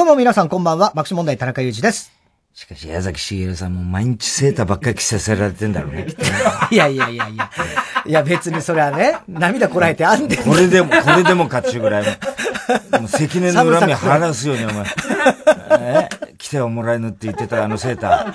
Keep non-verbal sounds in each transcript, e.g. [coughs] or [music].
どうも皆さんこんばんは、爆笑問題田中裕二です。しかし、矢崎茂さんも毎日セーターばっかり着させられてんだろうね。[laughs] いやいやいやいや。いや別にそれはね、涙こらえてあんでこれでも、これでもかっちゅうぐらいの。もう積年の恨み晴らすように、お前。え？来てはもらえぬって言ってたあのセータ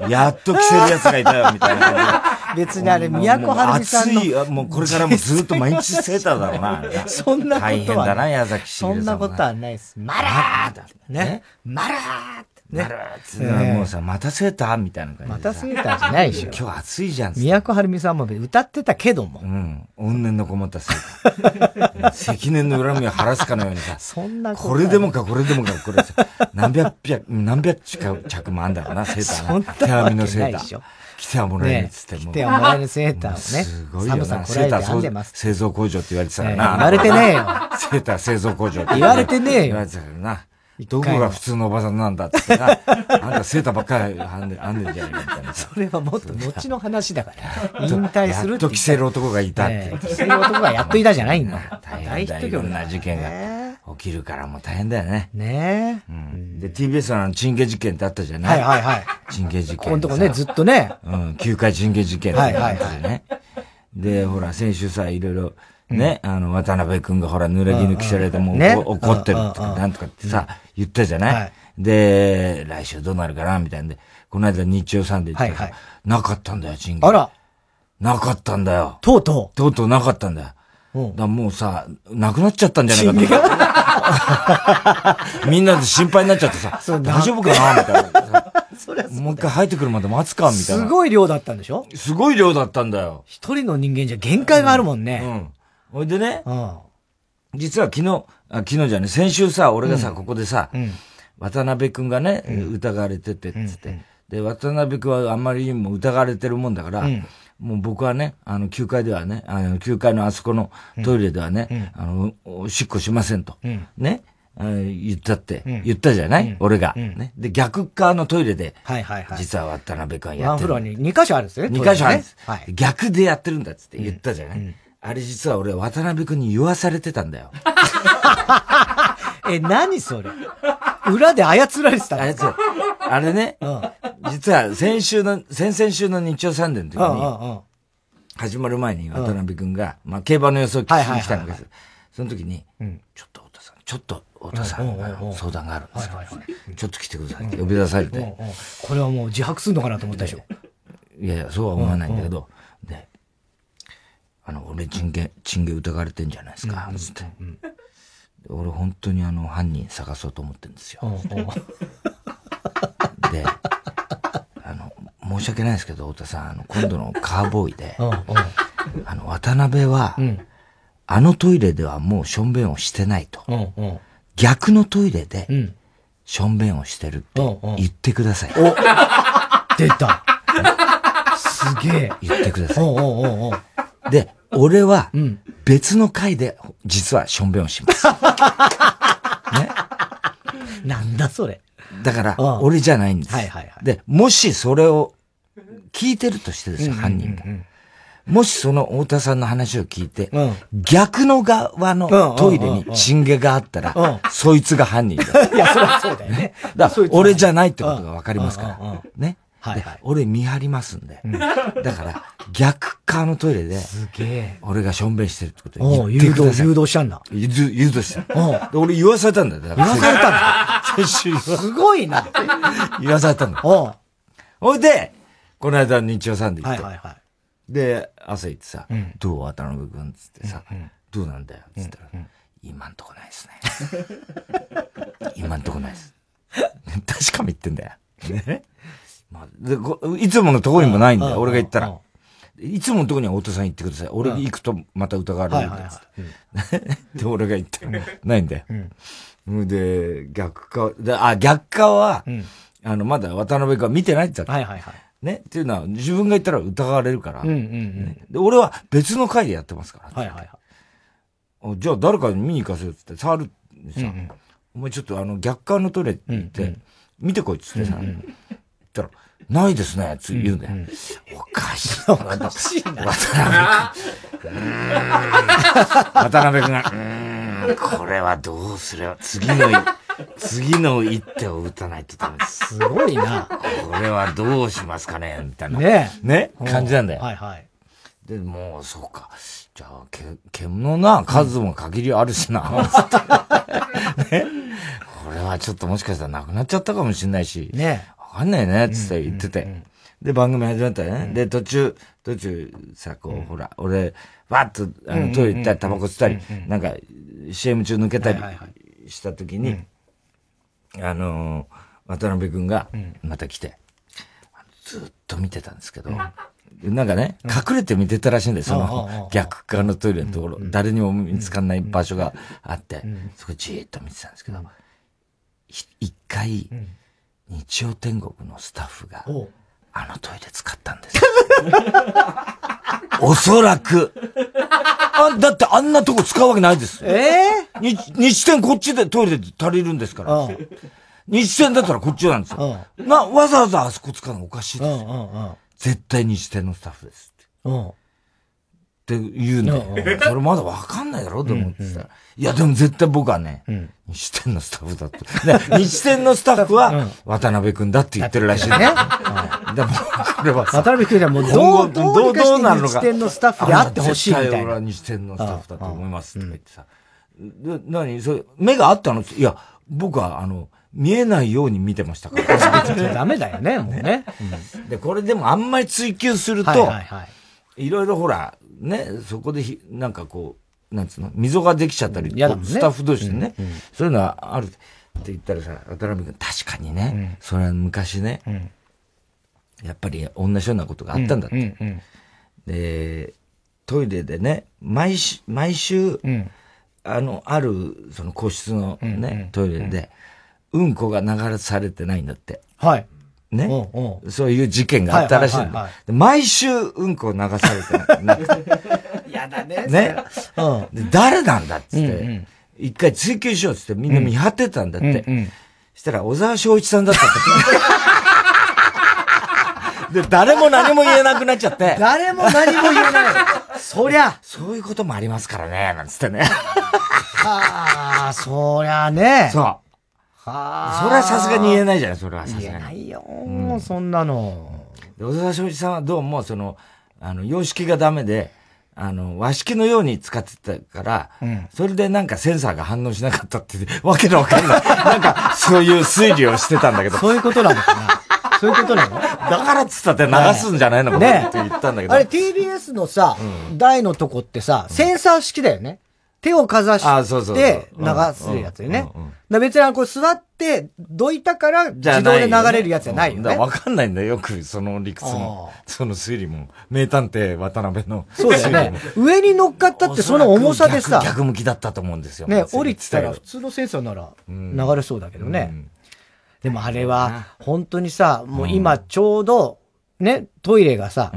ー。やっと着せる奴がいたよ、みたいな。別にあれ、宮古はるみさんの。暑い、もうこれからもずっと毎日セーターだろうな。そんなことは。大変だな、矢崎。そんなことはないです。マラーだね。マラーね。もうさ、またセーターみたいな感じまたセーターじゃないでしょ。今日暑いじゃん。宮古はるみさんも歌ってたけども。うん。怨念のこもったセーター。積年の恨みを晴らすかのようにさ。[laughs] そんなこれでもか、これでもか、これさ、何百百、何百着もあんだろうな、セーター手編みのセーター。来てはもらえるっつっても。来てはもらえるセーターをね。すごいよな。セーター製造工場って言われてたからな。言われてねえよ。セーター製造工場って言われてねえよ。言われてたからな。どこが普通のおばさんなんだってな。[laughs] あんたセーターばっかり編んで、編んでんじゃないかみたいな。それはもっと後の話だから。引退するって。やっと着せる男がいたって。着せる男がやっといたじゃないん [laughs] だ。大変だ。いろんな事件が起きるからもう大変だよね。ねえ。うん。で、TBS のチンゲ事件ってあったじゃない？はいはいはい。チンゲ事件。ここのとこね、ずっとね。うん。9回チンゲ事件はいはいはい。ね。で、ほら、先週さ、いろいろ、ね、あの、渡辺くんがほら、濡れ衣着せられても怒ってるとか、なんとかってさ、言ったじゃない？で、来週どうなるかなみたいんで、この間日曜サンデー行ったら、なかったんだよ、チンゲ。あら。なかったんだよ。とうとう。とうとうなかったんだよ。だもうさ、なくなっちゃったんじゃないかと。[laughs] みんなで心配になっちゃってさ、大丈夫かなみたいな。[laughs] もう一回入ってくるまで待つかみたいな。すごい量だったんでしょ？すごい量だったんだよ。一人の人間じゃ限界があるもんね。うん。ほいでね、実は昨日、あ昨日じゃね、先週さ、俺がさ、ここでさ、渡辺くんがね、疑われてて、つって。で、渡辺くんはあんまりにも疑われてるもんだから、もう僕はね、あの、9階ではね、あの、9階のあそこのトイレではね、あの、おしっこしませんと。ね。言ったって、言ったじゃない？俺が。ね。で、逆側のトイレで、はいはいはい。実は渡辺くんやってる。ワンフロアに2箇所あるんですね。2箇所あるんです。逆でやってるんだっつって言ったじゃない？あれ実は俺渡辺くんに言わされてたんだよ。[laughs] え、何それ？裏で操られてたああれね、実は先週の、先々週の日曜サンデーの時に、始まる前に渡辺くんが、まあ競馬の予想聞きに来たんです。その時に、ちょっと太田さん、ちょっと太田さん、相談があるんですけど、ちょっと来てくださいって呼び出されて。これはもう自白するのかなと思ったでしょ。いやいや、そうは思わないんだけど、で、あの、俺、チンゲ、チンゲ疑われてんじゃないですか、つって。俺、本当にあの、犯人探そうと思ってるんですよ。で、あの、申し訳ないですけど、太田さん、あの、今度のカーボーイで、あの、渡辺は、あのトイレではもうしょんべんをしてないと。逆のトイレで、しょんべんをしてるって言ってください。お出た。すげえ。言ってください。で、俺は、別の回で、実はしょんべんをします。[laughs] ね。なんだそれ。だから、俺じゃないんです。はいはいはい。で、もしそれを聞いてるとしてですよ、犯人が。もしその太田さんの話を聞いて、逆の側のトイレにチンゲがあったら、そいつが犯人だ。[laughs] いや、そりゃそうだよね。だから、俺じゃないってことがわかりますから。ね。はい俺見張りますんで。だから、逆側のトイレで、俺がしょんべんしてるってことを言ってください。誘導したんだ。誘導した。俺言わされたんだよ。言わされたんだ。先週すごいな。言わされたんだ。ほいで、この間日曜サンデー行って。はいはいはい。で、朝行ってさ、どう？渡辺くんつってさ、どうなんだよ？つったら、今んとこないですね。今んとこないです。確かめ言ってんだよ。ね？まあ、でいつものところにもないんだよ、俺が言ったら。いつものところには太田さん行ってください。俺行くとまた疑われる [laughs] んだっで、俺が言って、ないんだよ。で、逆側、であ、逆側は、あの、まだ渡辺君は見てないって言った。はいはいはい。ね？っていうのは、自分が言ったら疑われるから。で、俺は別の回でやってますから。はいはいはい。じゃあ誰かに見に行かせよって触るさ、お前ちょっとあの逆側のトイレ行って、見てこいっつってさ、言ったら、ないですね、つ言うんだよ。おかしい。[laughs] おかしいな。渡辺君。渡辺君が、うん、これはどうすれば、次の、次の一手を打たないとダメです。すごいな。これはどうしますかねみたいな。ねね感じなんだよ。はいはい。で、もう、そうか。じゃあ、け、獣な、数も限りあるしな、[laughs] ね。これはちょっともしかしたらなくなっちゃったかもしれないし。ねわかんないね、つって言ってて。で、番組始まったよね。で、途中、途中さ、こう、ほら、俺、わっと、あの、トイレ行ったり、タバコ吸ったり、なんか、CM 中抜けたりした時に、あの渡辺くんが、また来て、ずっと見てたんですけど、なんかね、隠れて見てたらしいんですよ、その逆側のトイレのところ、誰にも見つかんない場所があって、そこじーっと見てたんですけど、一回、日曜天国のスタッフが、あのトイレ使ったんです。[laughs] おそらく。あ、だってあんなとこ使うわけないです。ええー、日天こっちでトイレで足りるんですから。日天だったらこっちなんですよ。な、わざわざあそこ使うのおかしいですよ。絶対日天のスタッフですって。って言うんだよ。それまだわかんないだろと思ってさ。いや、でも絶対僕はね、日天のスタッフだって。日天のスタッフは、渡辺くんだって言ってるらしいね。でも、これは渡辺くんはもうどう、どう、どうなるのか。日天のスタッフであってほしいみたいな。俺は日天のスタッフだと思いますって言ってさ。何？それ、目があったの？いや、僕は、あの、見えないように見てましたから。ダメだよね、もうね。で、これでもあんまり追求すると、いろいろほら、ね、そこでひ、なんかこう、なんつうの、溝ができちゃったり、ね、スタッフ同士でね、うんうん、そういうのはあるって言ったらさ、渡辺君、確かにね、うん、それは昔ね、うん、やっぱり同じようなことがあったんだって。で、トイレでね、毎週、毎週、あの、ある、その個室のね、トイレで、うんこが流されてないんだって。はい。ね、うそういう事件があったらしいんだ。毎週うんこ流されてなくて。[laughs] やだね。ね。うん、で誰なんだっつって、一回追求しようっつってみんな見張ってたんだって。そしたら小沢昭一さんだったって。[laughs] で、誰も何も言えなくなっちゃって。誰も何も言えない。そりゃ。そういうこともありますからね、なんつってね。はあ、そりゃね。そう。はあ。それはさすがに言えないじゃない、それはさすがに。言えないよ、うん、そんなの。小沢昭一さんはどうも、その、あの、様式がダメで、あの、和式のように使ってたから、うん、それでなんかセンサーが反応しなかったって、[laughs] わけのわかんない。なんか、そういう推理をしてたんだけど。そういうことなのかなそういうことなの？だからっつったって流すんじゃないのかなって言ったんだけど。あれ TBS のさ、うん、台のとこってさ、センサー式だよね。手をかざして流すやつよね。別にこう座ってどいたから自動で流れるやつじゃないよね。わかんないんだよ、よくその理屈も。その推理も。名探偵渡辺の。そうですね。上に乗っかったってその重さでさ。逆向きだったと思うんですよ。ね、降りてたら普通のセンサーなら流れそうだけどね。でもあれは本当にさ、もう今ちょうどね、トイレがさ、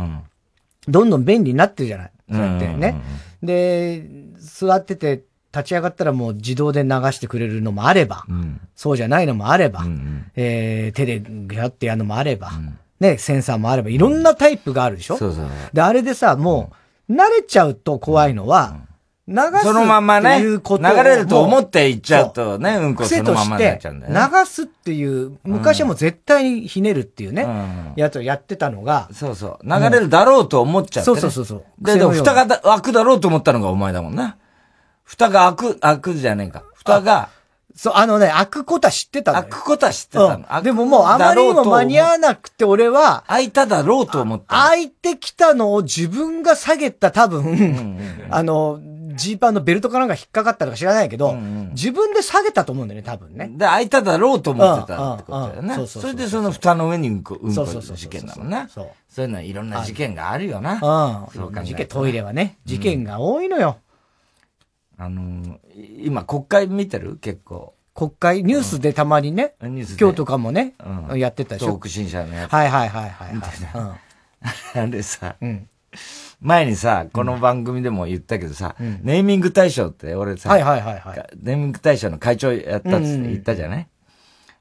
どんどん便利になってるじゃない。そうやってね。で、座ってて立ち上がったらもう自動で流してくれるのもあれば、うん、そうじゃないのもあれば、うんうん、えー、手でギャってやるのもあれば、うん、ね、センサーもあれば、いろんなタイプがあるでしょ、うん、そうそうで、あれでさ、もう、慣れちゃうと怖いのは、流すそのままね、流れると思って行っちゃうとね、うんこそのままになっちゃうんだよね。流すっていう、昔はもう絶対にひねるっていうね、うん、やつをやってたのが。そうそう。流れるだろうと思っちゃって、ね、そうそうそうそう。で、でも蓋が開くだろうと思ったのがお前だもんな。蓋が開く、開くじゃねえか。蓋が。そう、あのね、開くことは知ってたの開くことは知ってたの。うん、でももうあまりにも間に合わなくて俺は、開いただろうと思った。開いてきたのを自分が下げた多分、うんうんうん、[laughs] あの、ジーパンのベルトかなんか引っかかったのか知らないけど、うんうん、自分で下げたと思うんだよね、多分ね。で、開いただろうと思ってたってことだよね。それでその蓋の上にうんこ、うんこ事件だもんね。そうそういうのはいろんな事件があるよな。うん。そうか、事件、トイレはね、事件が多いのよ。あの今国会見てる？結構。国会、ニュースでたまにね、うん、今日とかもね、うん、やってたでしょ。東北新社のやつ。はいはいはいはい、はい。[laughs] あれさ、うん、前にさ、この番組でも言ったけどさ、うん、ネーミング大賞って俺さ、はいはいはいはい、ネーミング大賞の会長やったっつって言ったじゃない？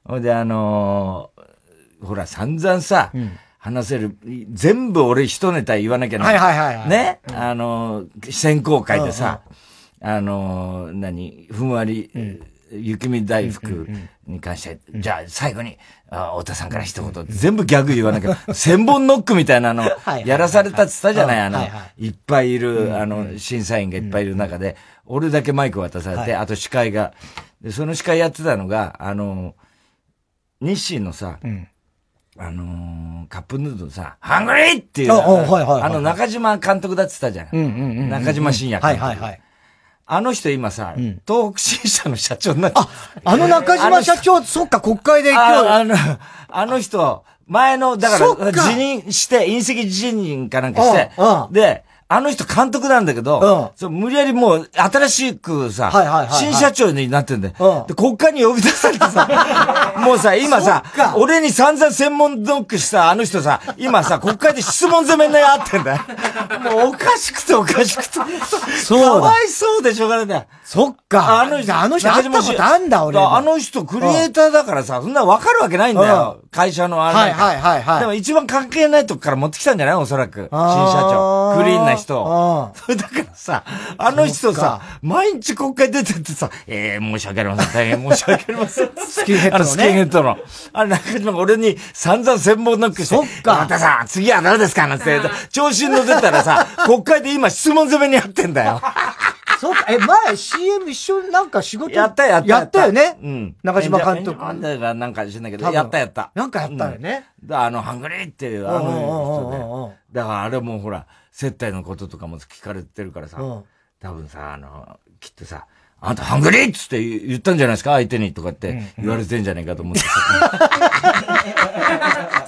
ほ、うんで、あのー、ほら、散々さ、うん。話せる、全部俺一ネタ言わなきゃない。はいはいはい、はい。ね、うん、あの、選考会でさ、うんうん、あの、何、ふんわり、うん、雪見大福に関して、じゃあ最後に、あ太田さんから一言、全部ギャグ言わなきゃ、千本ノックみたいなの、[laughs] やらされたって言ったじゃない？あの、いっぱいいる、あの、審査員がいっぱいいる中で、俺だけマイク渡されて、あと司会が、で、その司会やってたのが、あの、日清のさ、あのー、カップヌードルさ、ハングリーっていう、あの中島監督だって言ったじゃん。中島信也監督。はいはいはい。あの人今さ、うん、東北新社の社長になっちゃった。あ、あの中島社長、そっか、国会で今日。あの、あの人、前の、だから、辞任して、隕石辞任かなんかして、で、あの人監督なんだけど、うん、そう無理やりもう新しくさ、はいはいはいはい、新社長になってんだよ、うん。で、国会に呼び出されてさ、[laughs] もうさ、今さ、俺に散々専門ノックしたあの人さ、今さ、国会で質問攻めになってんだよ。もうおかしくておかしくて。そうかわいそうでしょうがないんだよ。そっか。あの人、あの人会ったことあんだ、俺。あの人クリエイターだからさ、そんなわかるわけないんだよ。会社のあれ。はいはいはいはい。でも一番関係ないとこから持ってきたんじゃない？おそらく。新社長。クリーンな人。それ [laughs] だからさ、あの人さ、毎日国会出てってさ、ええー、申し訳ありません。大変申し訳ありません。[laughs] スキンヘッドの、ね。スキンヘッドの。あれ、中島俺に散々専門ノックして、そっか。またさ、次は誰ですかなんて、調子に乗ってたらさ、[laughs] 国会で今質問攻めにやってんだよ。そうか、え、前 CM 一緒になんか仕事やったやった。やったよね？うん。中島監督。なんだかなんか知んないけど、やったやった。なんかやったよね。だあの、ハングリーっていう、あの人で。だからあれもほら、接待のこととかも聞かれてるからさ、多分さ、あの、きっとさ、あんたハングリーっつって言ったんじゃないですか？相手にとかって言われてんじゃないかと思ってさ。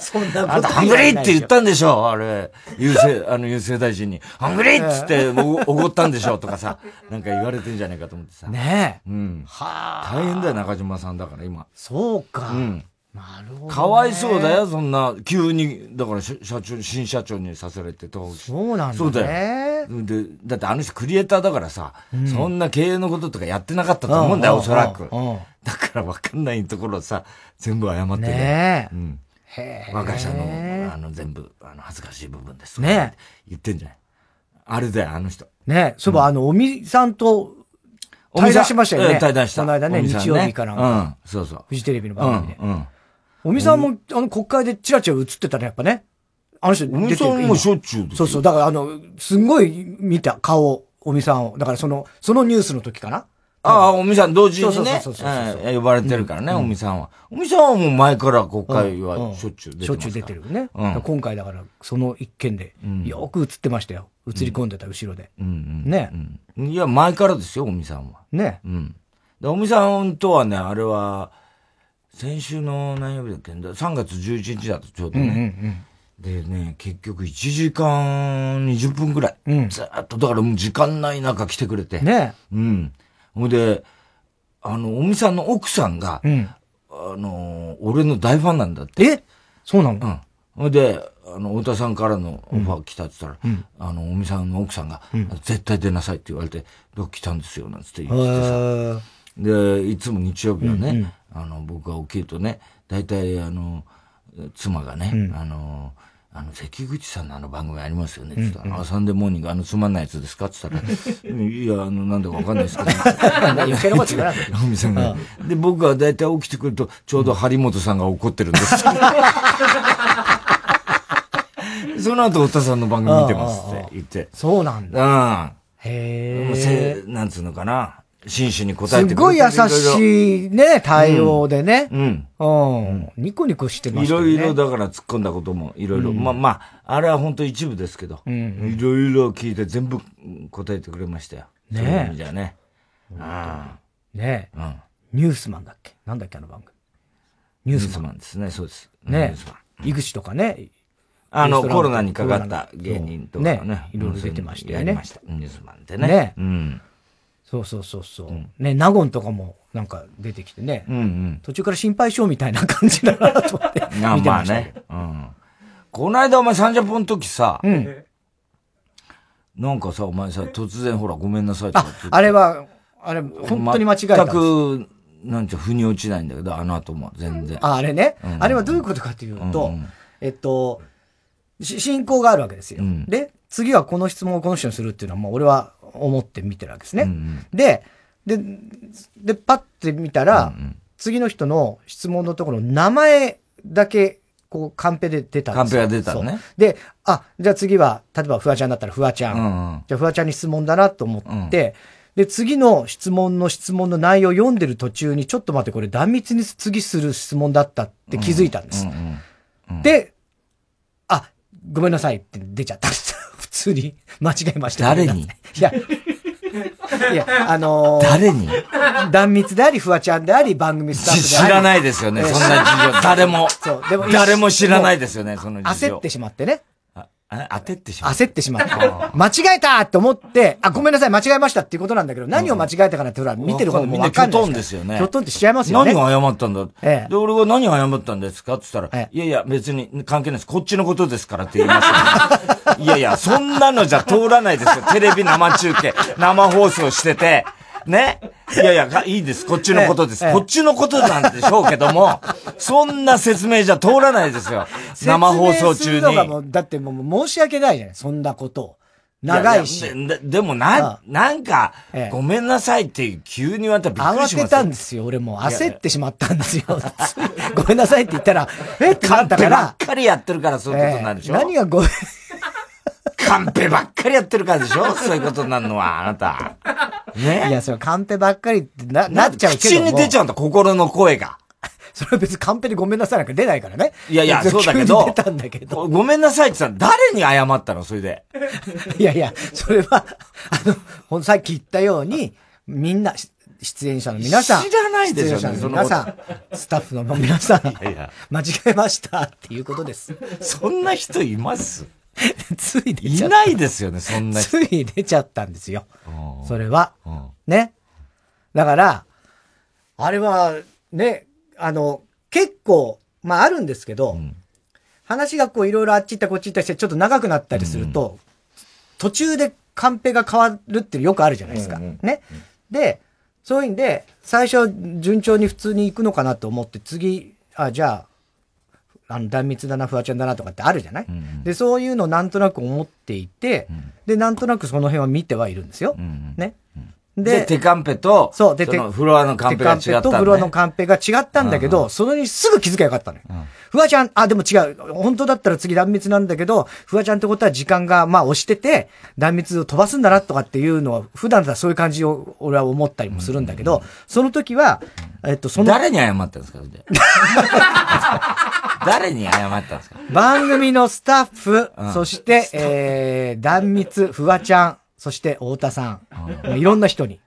[laughs] そんなことあんたハングリーって言ったんでしょ？あれ、郵政、あの郵政大臣に。ハングリーっつっておごったんでしょ？とかさ、なんか言われてんじゃないかと思ってさ。ねえ。うん。はあ。大変だよ、中島さんだから今。そうか。うん。なるほど、ね。かわいそうだよ、そんな、急に、だから社長、新社長にさせられて、そうなんだ、ね。そうだよ。で、だってあの人クリエイターだからさ、うん、そんな経営のこととかやってなかったと思うんだよ、おそらく。だからわかんないところさ、全部謝ってね。うん。若者の、あの、全部、あの、恥ずかしい部分です。ね言ってんじゃない。あれだよ、あの人。ねそういえば、あの、おみさんと、対談しましたよね。対談した。この間ね、日曜日から。うん。そうそう。フジテレビの番組で。うん。おみさんも、あの、国会でチラチラ映ってたね、やっぱね。あの人出てる。おみさんもしょっちゅうそうそう。だから、あの、すんごい見た、顔、おみさんを。だから、その、そのニュースの時かな。ああ、おみさん同時にね、呼ばれてるからね、おみさんは。おみさんはもう前から国会はしょっちゅう出てる。しょっちゅう出てるね。今回だから、その一件で、よく映ってましたよ。映り込んでた後ろで。ね。いや、前からですよ、おみさんは。ね。うん。おみさんとはね、あれは、先週の何曜日だっけ ?3 月11日だとちょうどね。でね、結局1時間20分くらい。うん、ずっと、だからもう時間ない中来てくれて。ね。うん。ほんで、あの、おみさんの奥さんが、うん、あの、俺の大ファンなんだって。え？そうなのうん。ほんで、あの、太田さんからのオファー来たって言ったら、うん、あの、おみさんの奥さんが、うん、絶対出なさいって言われて、どっ来たんですよ、なんつって言ってさ。で、いつも日曜日はね、あの、僕が起きるとね、大体、あの、妻がね、うん、あの、あの、関口さんのあの番組ありますよね。つったら、あ、サンデーモーニング、あのつまんないやつですか？って言ったら、[laughs] いや、あの、なんだかわかんないですけど。余計なこと言わないさ [laughs] んが。で、僕が大体起きてくると、ちょうど張本さんが怒ってるんです。[laughs] その後、太田さんの番組見てますって言って。そうなんだ。うん。へえ。なんつうのかな。真摯に答えてくれすごい優しいね、対応でね。うん。うん。ニコニコしてましたね。いろいろだから突っ込んだこともいろいろ。まあまあ、あれは本当一部ですけど。うん。いろいろ聞いて全部答えてくれましたよ。ねえ。じゃね。ああ。ねえ。うん。ニュースマンだっけ？なんだっけあの番組。ニュースマンですね、そうです。ねえ。井口とかね。あの、コロナにかかった芸人とかね。いろいろ出てましたよね。ニュースマンってね。ね。うん。そうそうそうそう。うん、ね、納言とかもなんか出てきてね。うんうん、途中から心配性みたいな感じだなと思って [laughs] 見てましたね。うん。この間お前30分の時さ、うん、なんかさ、お前さ、突然ほらごめんなさいあ、あれは、あれ、本当に間違えた全く、なんちゃ、腑に落ちないんだけど、あの後も全然。あ、あれね。うん、あれはどういうことかというと、うんうん、えっと、進行があるわけですよ。うん、で、次はこの質問をこの人にするっていうのは、もう俺は思って見てるわけですね。うんうん、で、で、で、パッて見たら、うんうん、次の人の質問のところ、名前だけ、こう、カンペで出たんですよ。カンペが出たのね。で、あ、じゃあ次は、例えばフワちゃんだったらフワちゃん。うんうん、じゃあフワちゃんに質問だなと思って、うん、で、次の質問の質問の内容を読んでる途中に、ちょっと待って、これ断密に次する質問だったって気づいたんです。で、あ、ごめんなさいって出ちゃったんです。普通に [laughs] 間違えました。誰に？いや、いや、[laughs] あのー、誰に？断密であり、フワちゃんであり、番組スタッフであり。知らないですよね、そんな事情。誰も。そう、でも、誰も知らないですよね、その事情。焦ってしまってね。焦ってしまった。焦ってしまった。間違えたって思って、あ、ごめんなさい、間違えましたっていうことなんだけど、何を間違えたかなってほら、見てる方もみんなキョトンですよね。キョトンってしちゃいますよね。何が謝ったんだ？ええ。で、俺が何が謝ったんですか？って言ったら、いやいや、別に関係ないです。こっちのことですからって言いました、いやいや、そんなのじゃ通らないですよ。テレビ生中継、生放送してて、ね。いやいや、いいです。こっちのことです。こっちのことなんでしょうけども、そんな説明じゃ通らないですよ。生放送中に。だってもう申し訳ないじゃない。そんなことを。長いし。ででもな、なんか、ごめんなさいって急に言われたらびっくりしま慌てたんですよ。俺も焦ってしまったんですよ。[laughs] ごめんなさいって言ったら、えっ？てなったから。[laughs] ばっかりやってるからそういうことになるでしょ。何がごめん。カンペばっかりやってるからでしょ？[laughs] そういうことになるのは、あなた。ね？いや、それカンペばっかりってな、なっちゃうけど口に出ちゃうんだ、心の声が。[laughs] それは別にカンペでごめんなさいなんか出ないからね。いやいや、そうだけど。出たんだけど。ごめんなさいって言ったら誰に謝ったの？それで。[laughs] いやいや、それは、あの、ほんさっき言ったように、みんな、出演者の皆さん。知らないですよね、皆さん。スタッフの皆さん。いやいや間違えましたっていうことです。そんな人います？[laughs] つい出ちゃった。いないですよね、そんなつい出ちゃったんですよ。それは。ね。だから、あれは、ね、あの、結構、まああるんですけど、うん、話がこういろいろあっち行ったこっち行ったりしてちょっと長くなったりすると、うん、途中でカンペが変わるってよくあるじゃないですか。うんうん、ね。で、そういうんで、最初順調に普通に行くのかなと思って、次、あ、じゃあ、あの、断密だな、フワちゃんだなとかってあるじゃない、うんうん、で、そういうのなんとなく思っていて、うん、で、なんとなくその辺は見てはいるんですよ。うんうん、ね。で、手カンペと、そう、で、手、フロアのカンペが違った、ね。手カンペとフロアのカンペが違ったんだけど、うん、それにすぐ気づけばよかったのよ。うん、フワちゃん、あ、でも違う。本当だったら次断密なんだけど、フワちゃんってことは時間が、まあ押してて、断密を飛ばすんだなとかっていうのは、普段だそういう感じを俺は思ったりもするんだけど、うん、その時は、えっと、その。誰に謝ったんですか [laughs] 誰に謝ったんですか？番組のスタッフ、そして、えー、断密、フワちゃん、そして太田さん。いろんな人に。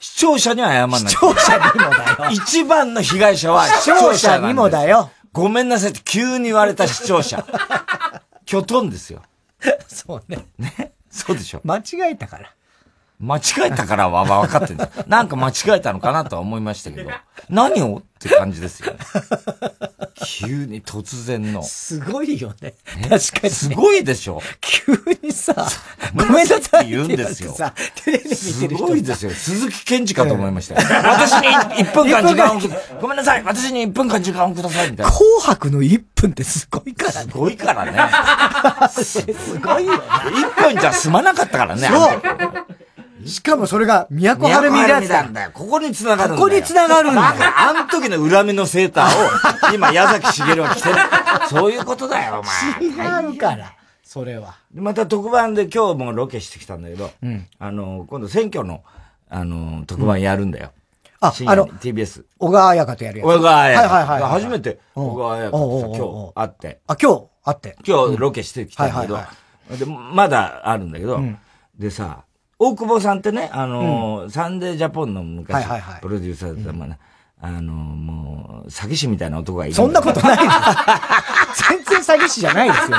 視聴者には謝んない。視聴者にもだよ。一番の被害者は視聴者にもだよ。ごめんなさいって急に言われた視聴者。[laughs] きょとんですよ。そうね。ね？そうでしょ。間違えたから。間違えたからは分かってるなんか間違えたのかなとは思いましたけど、何をって感じですよね。急に突然の。すごいよね。確かに、ね、すごいでしょ。急にさ、ごめんなさいって言うんですよ。さ、テレビ見てる人すごいですよ。鈴木健二かと思いましたよ。私に1分間時間をください。ごめんなさい。私に1分間時間をください。みたいな。紅白の1分ってすごいからね。すごいからね。[laughs] すごいよ。1分じゃ済まなかったからね。そう。しかもそれが、都はるみだなんだよ。ここに繋がるんだよ。ここに繋がるんだよ。あの時の恨みのセーターを、今、矢崎茂は着てる。[laughs] そういうことだよ、お前。違うから。それは。また特番で今日もロケしてきたんだけど、うん、あの、今度選挙の、あの、特番やるんだよ。あ、あの、TBS。小川彩香とやるやつ。小川彩香。はいはいはい。初めて小川彩香とさ、今日会って。あ、今日会って。今日ロケしてきたんだけど、で、まだあるんだけど、でさ、大久保さんってね、あのーうん、サンデージャポンの昔、はいはいはい、プロデューサーだった、まあ、あのー、もう、詐欺師みたいな男がいる。そんなことない [laughs] 全然詐欺師じゃないですよ。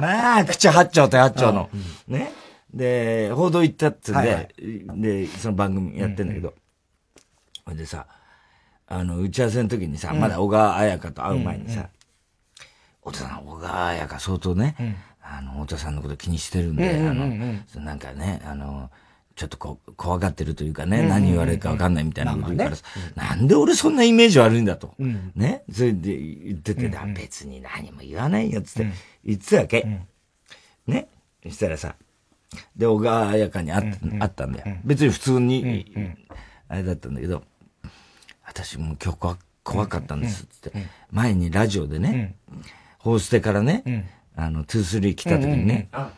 まあ、口八丁と八丁の。うん、ね。で、報道行ったっつんで、はいはい、で、その番組やってんだけど、ほ、うん、でさ、あの、打ち合わせの時にさ、うん、まだ小川彩香と会う前にさ、お父さん、小川彩香相当ね、あの、太田さんのこと気にしてるんで、あの、なんかね、あの、ちょっとこう、怖がってるというかね、何言われるかわかんないみたいなこと言うからさ、なんで俺そんなイメージ悪いんだと。ね。それで言ってて、別に何も言わないよ、つって言ってたわけ?ね。そしたらさ、で、小川彩香に会ったんだよ。別に普通に、あれだったんだけど、私もう今日怖かったんです、つって。前にラジオでね、ホーステからね、あの、2-3来た時にね、あ。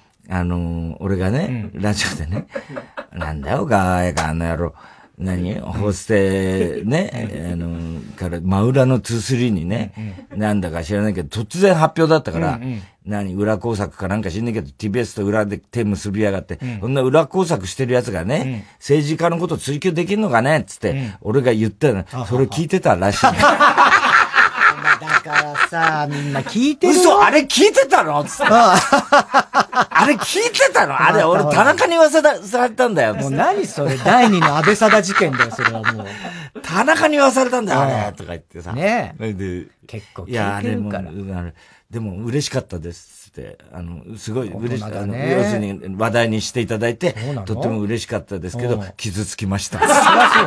の、俺がね、ラジオでね、[laughs] なんだよ、ガーやか、あの野郎。何？ホステ、ね、あの、から、真裏の2-3にね、なんだか知らないけど、突然発表だったから、何？裏工作かなんか知んないけど、TBS と裏で手結びやがって、そん。な裏工作してる奴がね、政治家のこと追求できんのかねつって、俺が言ったの、それ聞いてたらしい。[laughs] だからさ、みんな聞いてる嘘あれ聞いてたの？つって。あれ聞いてたの？あれ俺田中に言わせされたんだよ。もう何それ？第二の安倍貞事件だよ、それはもう。田中に言わされたんだよ、あれ。とか言ってさ。ねえ。で、結構聞いてるから。いや、あれでも嬉しかったですって、あの、すごい嬉しかった。ね、要するに話題にしていただいて、とっても嬉しかったですけど、傷つきました。そりゃそう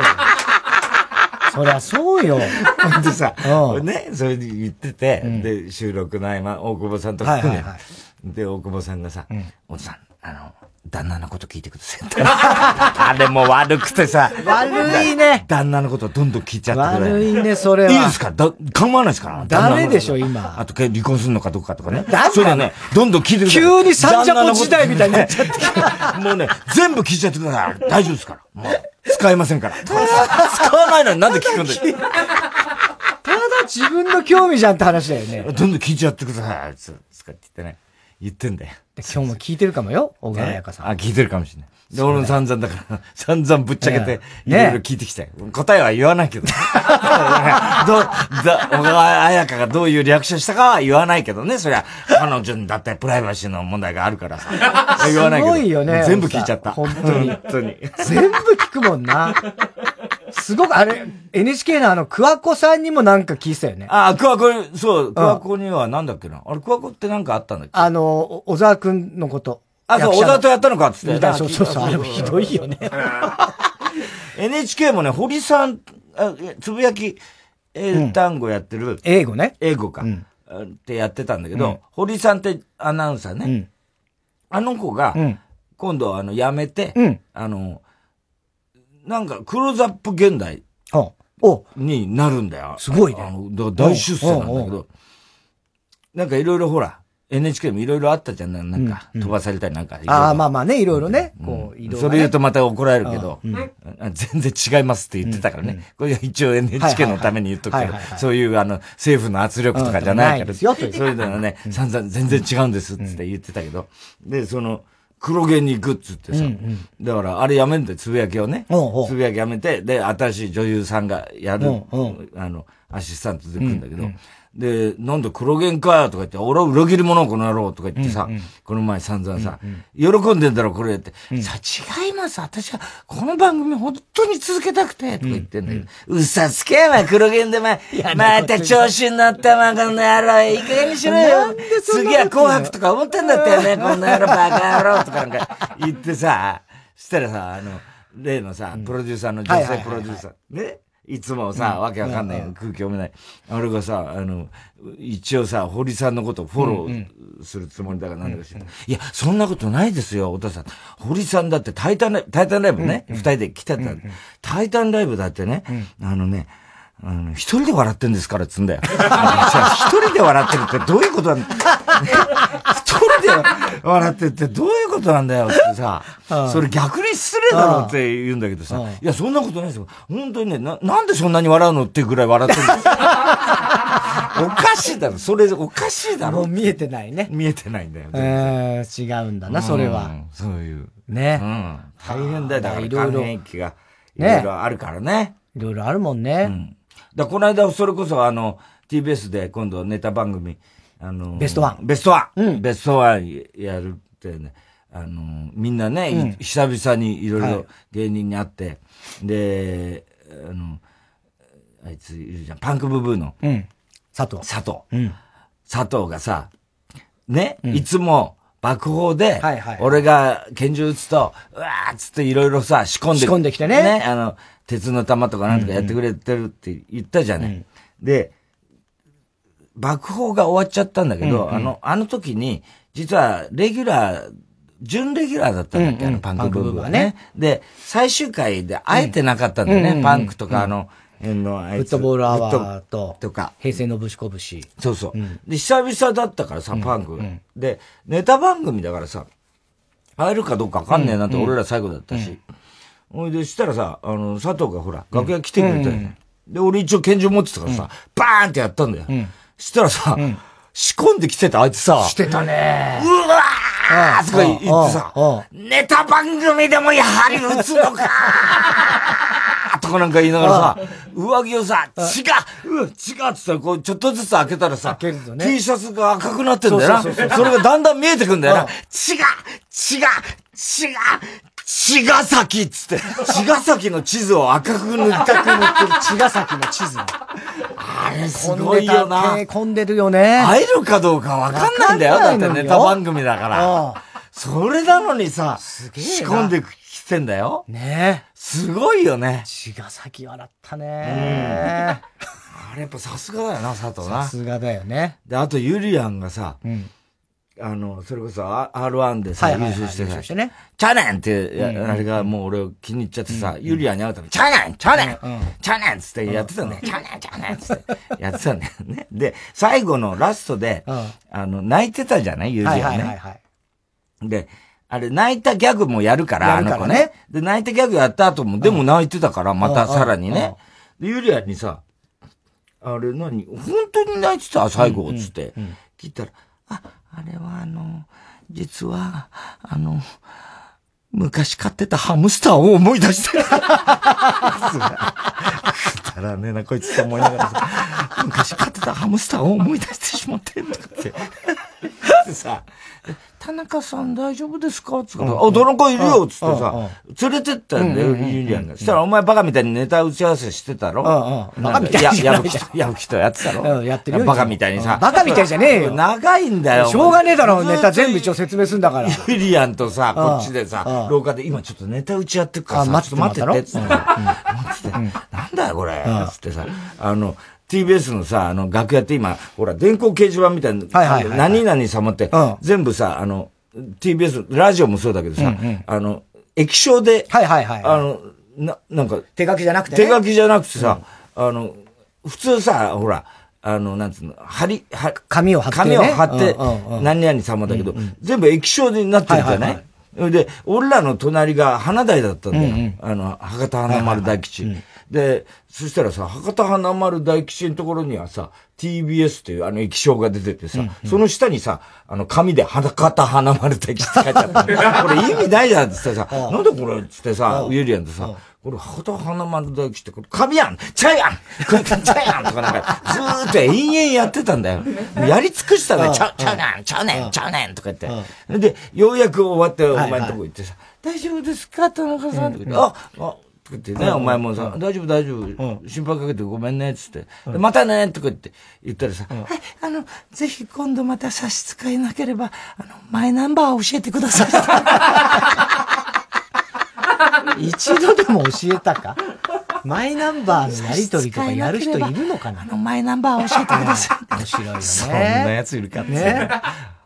そりゃそうよ。[laughs] でさ、ね、それで言ってて、で、収録の合間、大久保さんとか、で、大久保さんがさ、おじさん、あの、旦那のこと聞いてください。あれも悪くてさ。悪いね。旦那のことどんどん聞いちゃって悪いね、それは。いいですか？だ、構わないですか？らダメでしょ、今。あと、離婚するのかどうかとかね。そうだね。どんどん聞いてください。急にサンジャポ時代みたいになっちゃって。もうね、全部聞いちゃってください。大丈夫ですから。もう、使えませんから。使わないのになんで聞くんだよ。ただ自分の興味じゃんって話だよね。どんどん聞いちゃってください。つって言ってね。言ってんだよ。今日も聞いてるかもよ、[laughs] 小川彩香さん。あ、聞いてるかもしれない。で、俺も散々だから、[laughs] 散々ぶっちゃけて、いろいろ聞いてきたよ。答えは言わないけど。[laughs] どう、だ、小川彩香がどういうリアクションしたかは言わないけどね。そりゃ、彼女にだってプライバシーの問題があるからさ。言わないけど。すごいよね。全部聞いちゃった。本当に。本当に。全部聞くもんな。すごく、あれ、NHK のあの、桑子さんにもなんか聞いてたよね。あ、桑子、そう、桑子にはなんだっけな。あれ、桑子ってなんかあったんだっけ？あの、小沢くんのこと。あ、そう、小沢とやったのかっつって。そうそうそう、あれもひどいよね。[laughs] NHK もね、堀さん、つぶやき、英単語やってる。英語ね。英語か。ってやってたんだけど、堀さんってアナウンサーね。あの子が、今度あの、辞めて、あの、なんか、クローズアップ現代になるんだよ。すごいね。あの、大出世なんだけど、なんかいろいろほら、NHK もいろいろあったじゃん、なんか、飛ばされたりなんか。ああ、まあまあね、いろいろね。こう、移動、それ言うとまた怒られるけど、全然違いますって言ってたからね。これ一応 NHK のために言っとくけど、そういうあの、政府の圧力とかじゃないから、そういうのはね、散々全然違うんですって言ってたけど、で、その、黒毛に行くっつってさ、だからあれやめんで、つぶやきをね、つぶやきやめて、で、新しい女優さんがやる、あの、アシスタントで行くんだけど、で、なんで黒源かよとか言って、俺は裏切り者この野郎とか言ってさ、うんうん、この前散々さ、うんうん、喜んでんだろこれって、うん、さ、違います。私はこの番組本当に続けたくて、とか言ってんだけど、うん、嘘つけま、黒源でま、また調子に乗ったま、この野郎、いい加減にしろよ。次は紅白とか思ってんだったよね、この野郎、バカ野郎とかなんか言ってさ、したらさ、あの、例のさ、プロデューサーの女性プロデューサー、ねいつもさ、わけわかんない、空気読めない。あれがさ、あの、一応さ、堀さんのことをフォローするつもりだからなんだかしら、いや、そんなことないですよ、お父さん。堀さんだってタイタンライブ、タイタンライブね、二、人で来てた、タイタンライブだってね、あのね、あの、一人で笑ってんですからっつんだよ。[laughs] 一人で笑ってるってどういうことなんだ [laughs] 笑ってるってどういうことなんだよってさ、それ逆に失礼だろって言うんだけどさ、いや、そんなことないですよ。本当にね、な、なんでそんなに笑うのっていうぐらい笑ってるんです [laughs] おかしいだろ。それおかしいだろ。もう見えてないね。見えてないんだよ。えー、違うんだな、それは。そういう。ね。うん。大変だよ。だから、還元期がいろいろあるからね。いろいろあるもんね。うんだこの間、それこそあの、TBS で今度ネタ番組、あの、ベストワン。ベストワン。うん。ベストワンやるってね、あの、みんなね、うん、久々にいろいろ芸人に会って、はい、で、あの、あいついるじゃん、パンクブブーの。うん。佐藤。佐藤。うん。佐藤がさ、ね、うん、いつも、爆砲で、はいはい、俺が拳銃撃つと、うわーっつっていろいろさ、仕込んで。仕込んできてね。ね、あの、鉄の玉とかなんとかやってくれてるって言ったじゃない。うんうん、で、爆砲が終わっちゃったんだけど、うんうん、あの、あの時に、実は、レギュラー準レギュラーだったんだっけ、あのパンクブームはね。で、最終回で会えてなかったんだよね、パンクとかあの、のフットボールアワーと、とか、平成のぶしこぶし。そうそう。で、久々だったからさ、パンク。で、ネタ番組だからさ、会えるかどうかわかんねえなって俺ら最後だったし。ほいで、したらさ、あの、佐藤がほら、楽屋来てくれて、で、俺一応拳銃持ってたからさ、バーンってやったんだよ。したらさ、仕込んできてた、あいつさ。してたね。うわーとか言ってさ、ネタ番組でもやはり撃つのか [laughs] とかなんか言いながらさ、上着をさ、違う違うっつったら、こう、ちょっとずつ開けたらさ、T シャツが赤くなってんだよな。それがだんだん見えてくんだよな。違う違う違う茅ヶ崎っつって、茅ヶ崎の地図を赤く塗って、赤く塗ってる茅ヶ崎の地図。あれすごいよな。込んでるよね。会えるかどうかわかんないんだよ。だってネタ番組だから。それなのにさ、仕込んできてんだよ。ねすごいよね。茅ヶ崎笑ったね。あれやっぱさすがだよな、佐藤な。さすがだよね。で、あとユリアンがさ、うんあの、それこそ R1 でさ、優勝してさ、チャネンって、あれがもう俺を気に入っちゃってさ、ユリアに会うために、チャネンチャネンチャネンつってやってたんだよ。チャネンチャネンつってやってたんだよね。で、最後のラストで、あの、泣いてたじゃない？ユリアね。で、あれ、泣いたギャグもやるから、あの子ね。で、泣いたギャグやった後も、でも泣いてたから、またさらにね。で、ユリアにさ、あれ何？本当に泣いてた？最後、つって。聞いたら、あ、あれはあの、実は、あの、昔飼ってたハムスターを思い出してる。くだらねえな、こいつと思いながらさ、昔飼ってたハムスターを思い出してしまってとかって。[laughs] でさ、田中さん大丈夫ですか？つって、あ、どの子いるよつってさ、連れてったんだよ、ユリアンが。そしたら、お前バカみたいにネタ打ち合わせしてたろ？バカみたいに。やぶきと、やぶきとやってたろ？やってるよ。バカみたいにさ。バカみたいじゃねえよ。長いんだよ。しょうがねえだろ、ネタ全部一応説明すんだから。ユリアンとさ、こっちでさ、廊下で今ちょっとネタ打ちやってるからさ、ちょっと待ってて。待ってて。なんだよ、これ？つってさ、あの、TBS のさ、あの、楽屋って今、ほら、電光掲示板みたいな、何々様って、全部さ、あの、TBS、ラジオもそうだけどさ、うんうん、あの、液晶で、はいはいはい。あの、な、なんか、手書きじゃなくて、ね、手書きじゃなくてさ、うん、あの、普通さ、ほら、あの、なんつうの、針、は紙を貼って、ね、紙を貼って、何々様だけど、うんうん、全部液晶になってるじゃない、はいはいはい、で、俺らの隣が花台だったんだよ。うんうん、あの、博多華丸大吉。はいはいはいで、そしたらさ、博多華丸大吉のところにはさ、TBS っていうあの液晶が出ててさ、うんうん、その下にさ、あの紙で博多華丸大吉って書いてあった。[laughs] これ意味ないじゃんってさ、[laughs] なんでこれっつってさ、ユリアンとさ、これ博多華丸大吉ってこれ紙やんちゃうやん。これちゃうやんとかなんか、ずーっと延々やってたんだよ。やり尽くしたね、ちゃう、ちゃうねん、ちゃうねん、ちゃうねんとか言って。で、ようやく終わってお前のとこ行ってさ、大丈夫ですか田中さんとか言って、あ、あ、とか言ってね、お前もさ、大丈夫大丈夫、心配かけてごめんね、つって。またね、とか言って言ったらさ、はい、あの、ぜひ今度また差し支えなければ、あの、マイナンバー教えてください。[laughs] 一度でも教えたか？マイナンバーのやりとりとかやる人いるのかな？あの、マイナンバー教えてください。[laughs] 面白いよね。そんなやついるかって。ね。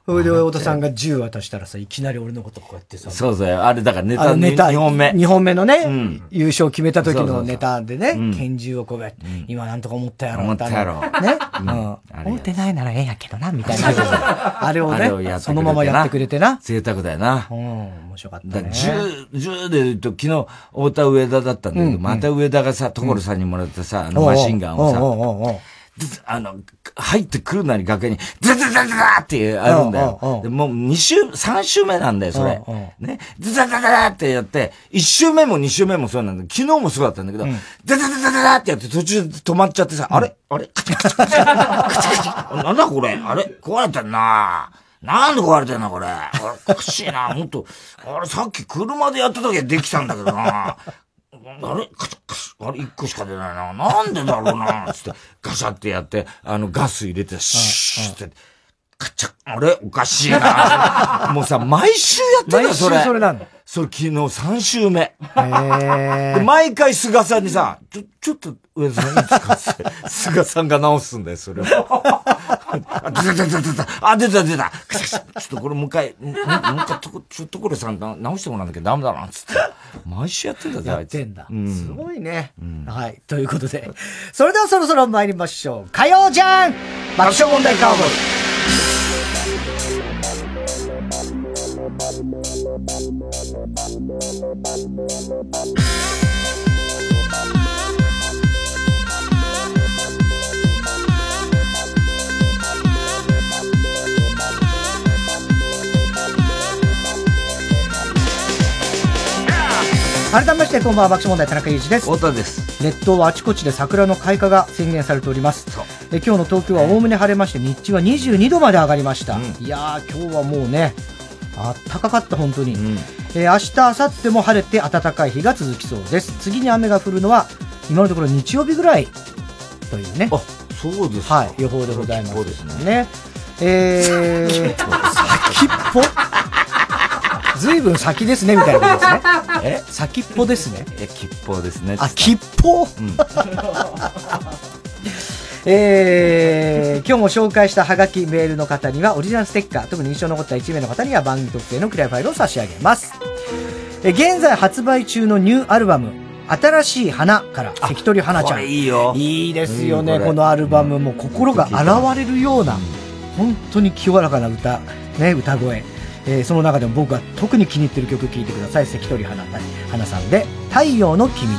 それで、太田さんが銃渡したらさ、いきなり俺のことこうやってさ。そうそう。あれだからネタ、ネタ2本目。2本目のね、うん、優勝決めた時のネタでね、拳銃をこうやって、うん、今なんとか思ったやろ。思ったやろ。ね？うん。思ってないならええやけどな、みたいな。あれをね、そのままやってくれてな。贅沢だよな。うん、面白かったね。銃、銃で言うと、昨日、太田上田だったんだけど、また上田がさ、所さんにもらったさ、あのマシンガンをさ、あの、入ってくるなり楽屋に、ズズズズってあるんだよ。でもう2週、3週目なんだよ、それ。ね。ズズズズってやって、1週目も2週目もそうなんだ昨日もそうだったんだけど、ズズズズズってやって途中で止まっちゃってさ、あれ？あれ？なんだこれ？あれ？壊れてんななんで壊れてんのこれ？おかしいな。もっと、あれさっき車でやった時はできたんだけどな。あれカチャカチャ、あれ一個しか出ないな。なんでだろうなつって、ガシャってやって、あの、ガス入れて、シューって、カチャあれおかしいな。[laughs] もうさ、毎週やってたよ、それ。毎週それなんだ。それ昨日3週目。へで、毎回菅さんにさ、ちょ、ちょっと、上田さんいいですかって、[laughs] 菅さんが直すんだよ、それを。あ、出た出た出た。あ、出た出た。ちょっとこれもう一回、もう一回、ちょっとこれさん直してもらわなきゃダメだな、つって。毎週やってんだぜ、やってんだ。うん、すごいね、うん。はい。ということで、それではそろそろ参りましょう。火曜じゃん爆笑問題カーボーイ I'm 改めましてこんばんは爆笑問題田中裕二です。太田です。列島はあちこちで桜の開花が宣言されております。え今日の東京はおおむね晴れまして日中は22度まで上がりました、うん、いやー今日はもうねあったかかった本当に、うん、えー、明日明後日も晴れて暖かい日が続きそうです。次に雨が降るのは今のところ日曜日ぐらいというね。あそうですはい予報でございます。そうですね。ね。えー、先っぽずいぶん先ですね、みたいなことですね。[laughs] え先っぽですね。え、吉報ですね。あ、吉報、うん、[laughs] えー、今日も紹介したハガキメールの方にはオリジナルステッカー、特に印象に残った1名の方には番組特製のクリアファイルを差し上げます。え現在発売中のニューアルバム、新しい花から関取花ちゃん。いいよ。いいですよね、このアルバムも心が洗われるような、本当に清らかな歌、ね、歌声。えー、その中でも僕が特に気に入ってる曲聴いてください。関取花花さんで「太陽の君に」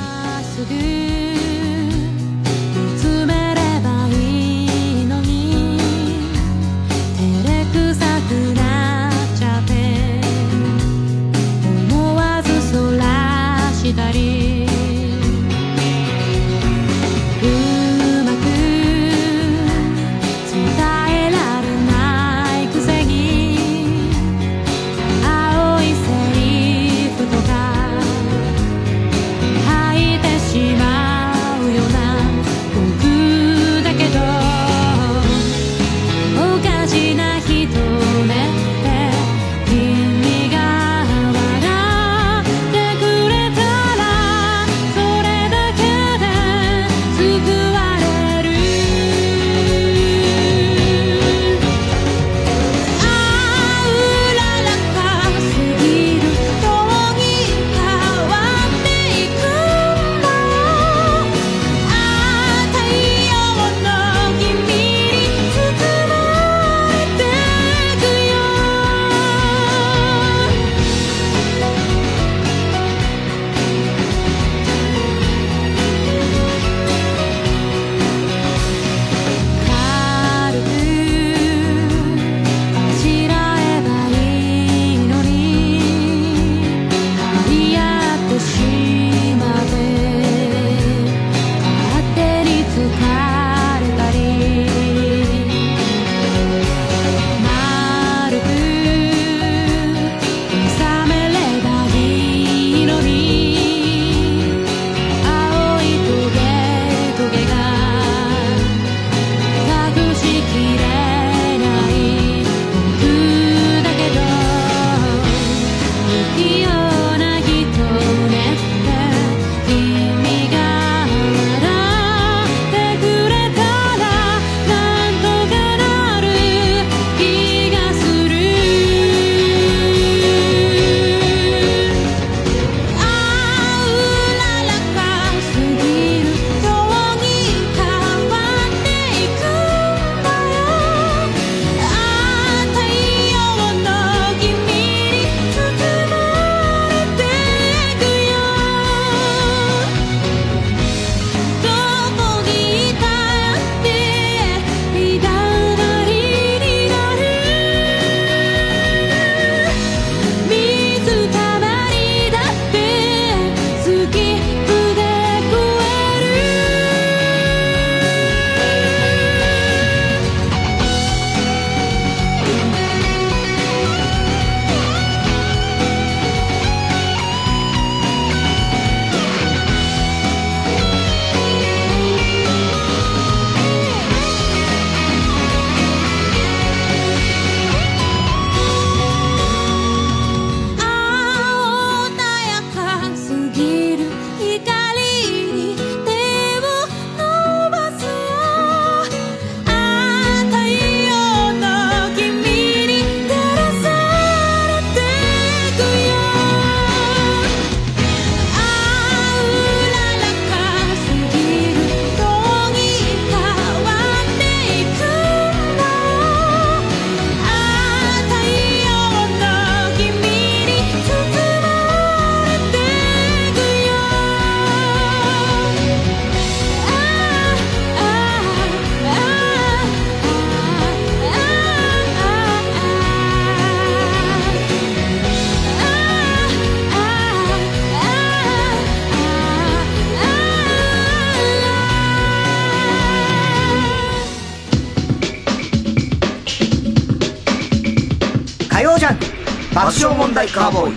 笑問題カーボーイ。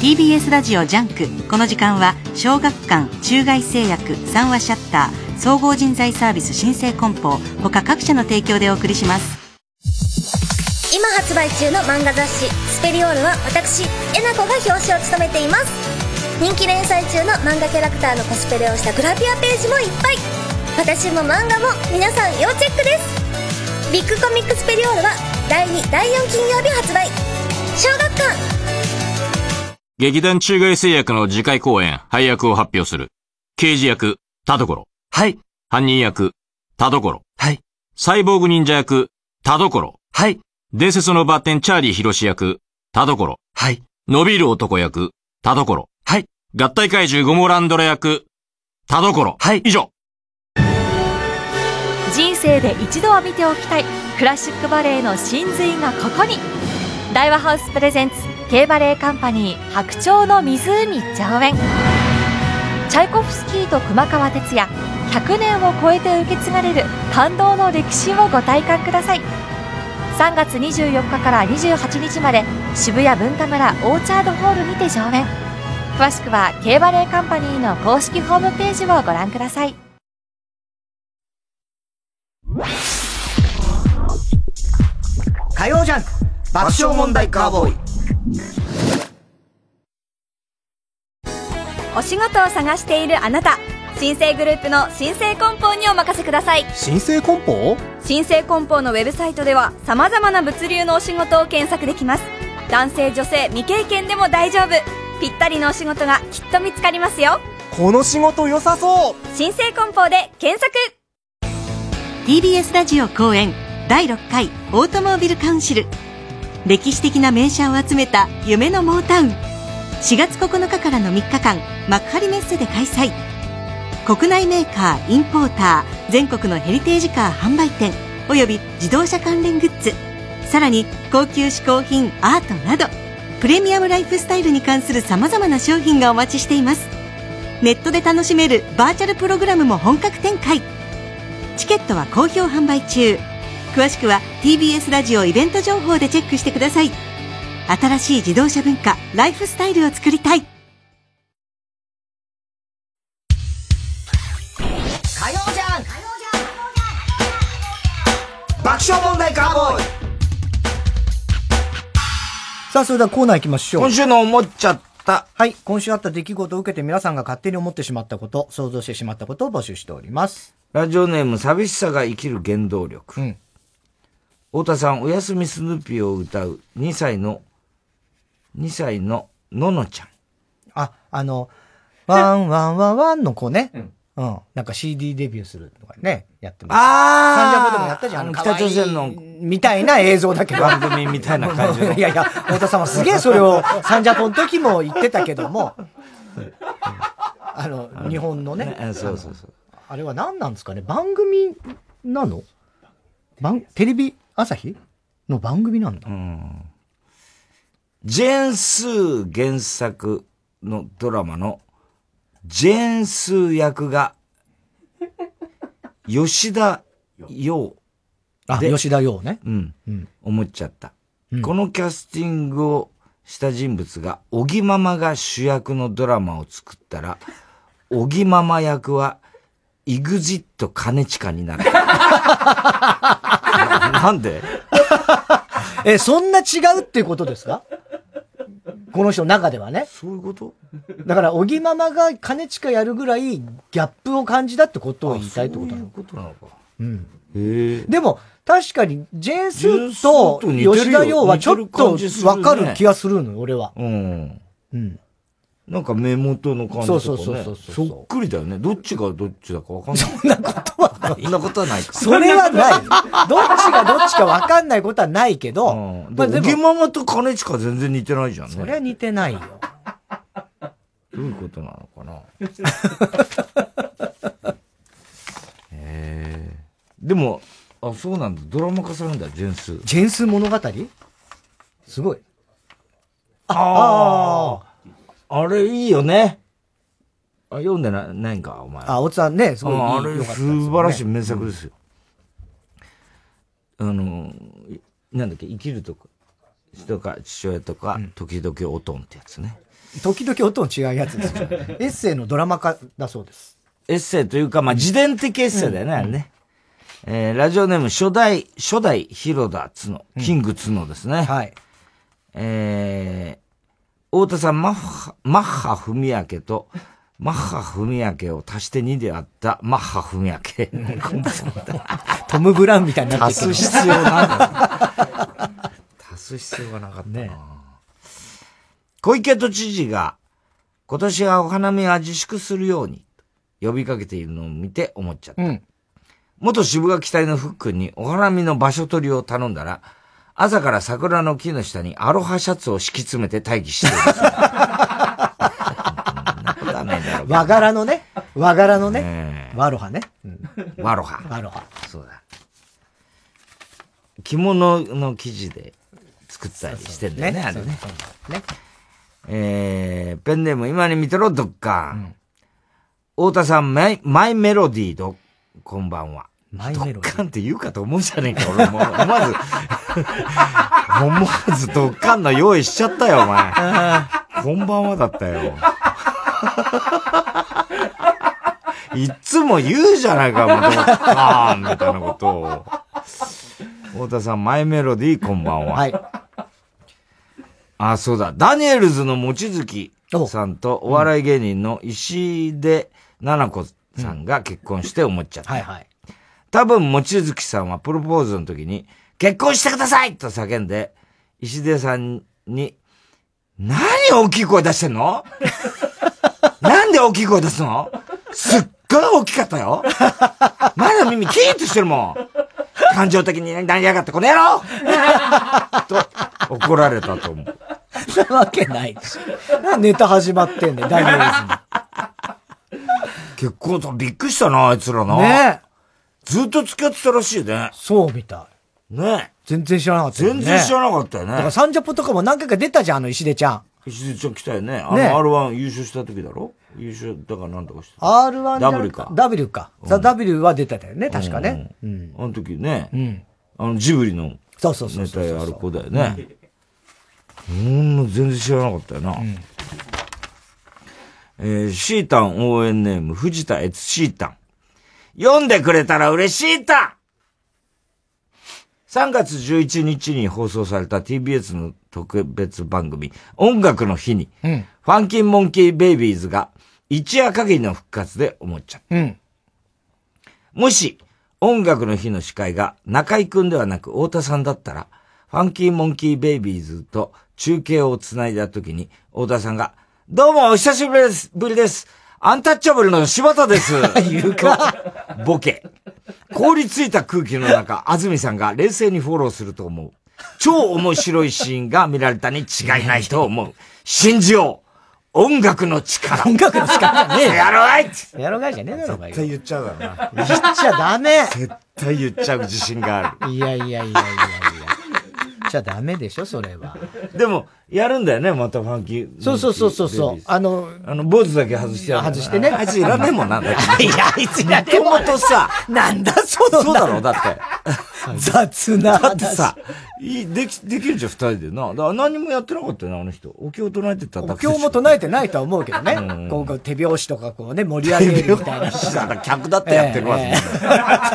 TBS ラジオジャンク。この時間は小学館中外製薬三和シャッター総合人材サービス新生梱包他各社の提供でお送りします。今発売中の漫画雑誌「スペリオール」は私えなこが表紙を務めています。人気連載中の漫画キャラクターのコスプレをしたグラビアページもいっぱい。私も漫画も皆さん要チェックです。ビッグコミックスペリオールは第2第4金曜日発売小学館劇団中外製薬の次回公演、配役を発表する。刑事役、田所。はい。犯人役、田所。はい。サイボーグ忍者役、田所。はい。伝説のバッテンチャーリー広志役、田所。はい。伸びる男役、田所。はい。合体怪獣ゴモランドラ役、田所。はい。以上。人生で一度は見ておきたいクラシックバレエの真髄がここに。大和ハウスプレゼンツ K バレエカンパニー白鳥の湖上演。チャイコフスキーと熊川哲也100年を超えて受け継がれる感動の歴史をご体感ください。3月24日から28日まで渋谷文化村オーチャードホールにて上演。詳しくは K バレエカンパニーの公式ホームページをご覧ください。火曜ジャンク爆笑問題カーボーイ。お仕事を探しているあなた新生グループの新生梱包にお任せください。新生梱包？新生梱包のウェブサイトでは様々な物流のお仕事を検索できます。男性女性未経験でも大丈夫。ぴったりのお仕事がきっと見つかりますよ。この仕事良さそう！新生梱包で検索 TBS ラジオ公演第6回オートモービルカウンシル歴史的な名車を集めた夢のモータウン4月9日からの3日間幕張メッセで開催国内メーカーインポーター全国のヘリテージカー販売店および自動車関連グッズさらに高級嗜好品アートなどプレミアムライフスタイルに関する様々な商品がお待ちしています。ネットで楽しめるバーチャルプログラムも本格展開チケットは好評販売中詳しくは TBS ラジオイベント情報でチェックしてください新しい自動車文化ライフスタイルを作りたい火曜じゃん爆笑問題カーボーイさあ、それではコーナー行きましょう。今週の思っちゃった。はい。今週あった出来事を受けて皆さんが勝手に思ってしまったこと、想像してしまったことを募集しております。ラジオネーム、寂しさが生きる原動力。うん。太田さん、おやすみスヌーピーを歌う2歳の、2歳のののちゃん。あ、あの、ワンワンワンワンの子ね。うん。うん。なんか CD デビューするとかね、やってます。ああサンジャポでもやったじゃん。北朝鮮の。みたいな映像だけど。番組みたいな感じ。[laughs] いやいや、太田さんはすげえそれをサンジャポの時も言ってたけども、あの、日本のね。そうそうそう。あれは何なんですかね？番組なの？番、テレビ朝日の番組なんだ。うん。ジェーン・スー原作のドラマのジェーン・スー役が [laughs] 吉田洋。あ、吉田洋ね。うん。うん、思っちゃった、うん、このキャスティングをした人物が、小木ママが主役のドラマを作ったら、小木ママ役は、イグジット兼近になる。[laughs] なんで？え、そんな違うっていうことですか？この人の中ではね。そういうこと？だから、小木ママが兼近やるぐらいギャップを感じたってことを言いたいってことなのそういうことなのか。うん。へでも、確かに、ジェーンスーと吉田洋はちょっとわかる気がするのよ、俺は。うん。うん。なんか目元の感じとかね。そうそうそうそっくりだよね。どっちがどっちだかわかんない。そんなことはない。そんなことはないか。それはない。どっちがどっちかわかんないことはないけど。うん。まあ、でも。ママと兼近全然似てないじゃんね。そりゃ似てないよ。どういうことなのかな。[laughs] へえ。でも、あ、そうなんだ。ドラマ化されるんだ、ジェンス。ジェンス物語？すごい。ああ。あれいいよね。あ、読んでなないんか、お前。あ、おつさんね、すごいあれ素晴らしい名作ですよ。あの、なんだっけ、生きるとか、とか、父親とか、時々おとんってやつね。時々音の違うやつですよ。[laughs] エッセイのドラマ化だそうです。エッセイというか、まあ、自伝的エッセイだよね、あれね。えー、ラジオネーム初代、初代広田角、キング角ですね。はい。えー、太田さん、マッハ、マッハ文明と、マッハ文明を足して2であったマッハ文明。[laughs] トム・ブラウンみたいになって足す必要な足す必要がなかったな。ね、小池都知事が、今年はお花見は自粛するように、呼びかけているのを見て思っちゃった。うん、元渋垣隊のフックにお花見の場所取りを頼んだら、朝から桜の木の下にアロハシャツを敷き詰めて待機してる。[laughs] 和柄のね、和柄のね、和ロハね。和ロハ。和ロハ。そうだ。着物の生地で作ったりしてんだよね、あれね。ね。えー、ペンネーム今に見てろ、どっか。太田さん、マイ、マイメロディーど、こんばんは。マイメロディー。ドッカンって言うかと思うじゃねえか、俺も。思わず、[laughs] 思わずドッカンの用意しちゃったよ、お前。こんばんはだったよ。いつも言うじゃないか、もう、ドッカンみたいなことを。太田さん、マイメロディーこんばんは。はい。あ、そうだ。ダニエルズの望月さんとお笑い芸人の石出奈々子さんが結婚して思っちゃった。はいはい。多分、望月さんはプロポーズの時に、結婚してくださいと叫んで、石出さんに、何大きい声出してんの？なんで大きい声出すの？すっごい大きかったよ。まだ耳キーンとしてるもん。感情的になりやがって、この野郎と、怒られたと思う。なわけないでしょ。ネタ始まってんねダニエルズに。[laughs] 結婚とびっくりしたな、あいつらな。ねずっと付き合ってたらしいね。そうみたい。ね全然知らなかったよね。全然知らなかったよね。だからサンジャポとかも何回か出たじゃん、あの石出ちゃん。石出ちゃん来たよね。あの R1 優勝した時だろ？優勝、だからなんとかして。R1 W か。W か。ザ・ W は出てたよね、確かね。うん。あの時ね。うん。あのジブリの。そうそうそう。ネタやる子だよね。うん、全然知らなかったよな。うん、えー、シータン応援ネーム、藤田悦シータン。読んでくれたら嬉しいた3月11日に放送された TBS の特別番組、音楽の日に、うん、ファンキンモンキーベイビーズが一夜限りの復活で思っちゃった。うん、もし、音楽の日の司会が中井くんではなく太田さんだったら、ファンキーモンキーベイビーズと中継をつないだ時に、太田さんが、どうもお久しぶりです、ぶりです。アンタッチャブルの柴田です。[laughs] 言うか。ボケ。凍りついた空気の中、安住さんが冷静にフォローすると思う。超面白いシーンが見られたに違いないと思う。信じよう音楽の力。音楽の力ねえ。やろがいやろがいじゃねえだろ、絶対言っちゃうだろな。言っちゃダメ。絶対言っちゃう自信がある。いやいやいやいやいや。言っちゃダメでしょ、それは。でも、やるんだよね、またファンキー。そうそうそうそうそう。あの、あの、坊主だけ外してやる。外してね。あいついらねえもんなんだよ。[laughs] いや、あいついらねえもん。もともとさ、なんだその。そうだろ、だって。[laughs] 雑な。だってさ、いい、でき、できるじゃん、二人でな。だから何もやってなかったよな、あの人。お経唱えてただけ。お経も唱えてないとは思うけどね。こう、手拍子とかこうね、盛り上げるみたいな。客だってやってるわけ、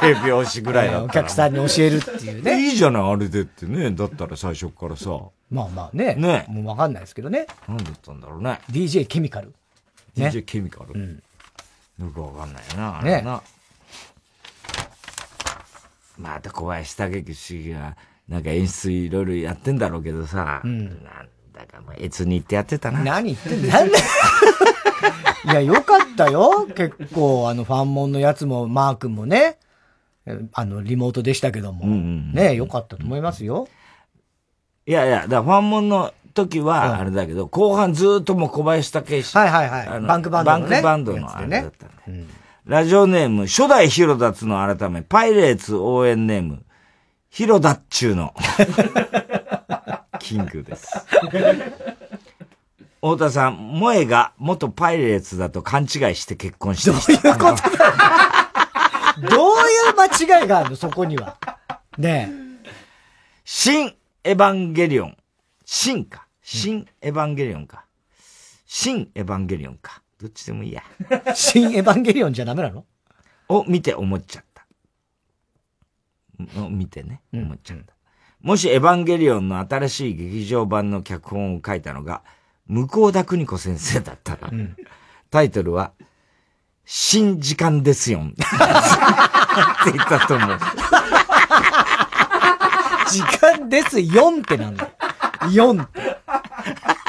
手拍子ぐらいだお客さんに教えるっていうね。いいじゃない、あれでってね。だったら最初からさ。まあまあね。ね。もうわかんないですけどね。何だったんだろうね。DJ ケミカル。DJ ケミカル？うん。よくわかんないな、あれな。ねまた小林武史が、なんか演出いろいろやってんだろうけどさ、うん、なんだかもう、越に行ってやってたな。何言ってんだ [laughs] いや、よかったよ。結構、あの、ファンモンのやつも、マー君もね、あの、リモートでしたけども、うんうん、ね、よかったと思いますよ。いやいや、だからファンモンの時は、あれだけど、うん、後半ずっともう小林武史。はいはいはい。バンクバンドの、ね、バンクバンドのあれだったね。うんラジオネーム、初代ヒロダツの改め、パイレーツ応援ネーム、ヒロダッチューの、キングです。[laughs] 太田さん、萌えが元パイレーツだと勘違いして結婚して。どういうことだどういう間違いがあるの？そこには。ね新エヴァンゲリオン。新か。新エヴァンゲリオンか。新エヴァンゲリオンか。どっちでもいいや。[laughs] 新エヴァンゲリオンじゃダメなの？を見て思っちゃった。を見てね、思っちゃった。もしエヴァンゲリオンの新しい劇場版の脚本を書いたのが、向田邦子先生だったら、うん、タイトルは、新時間ですよん。[laughs] って言ったと思う。時間ですよんってなんだよ。んって。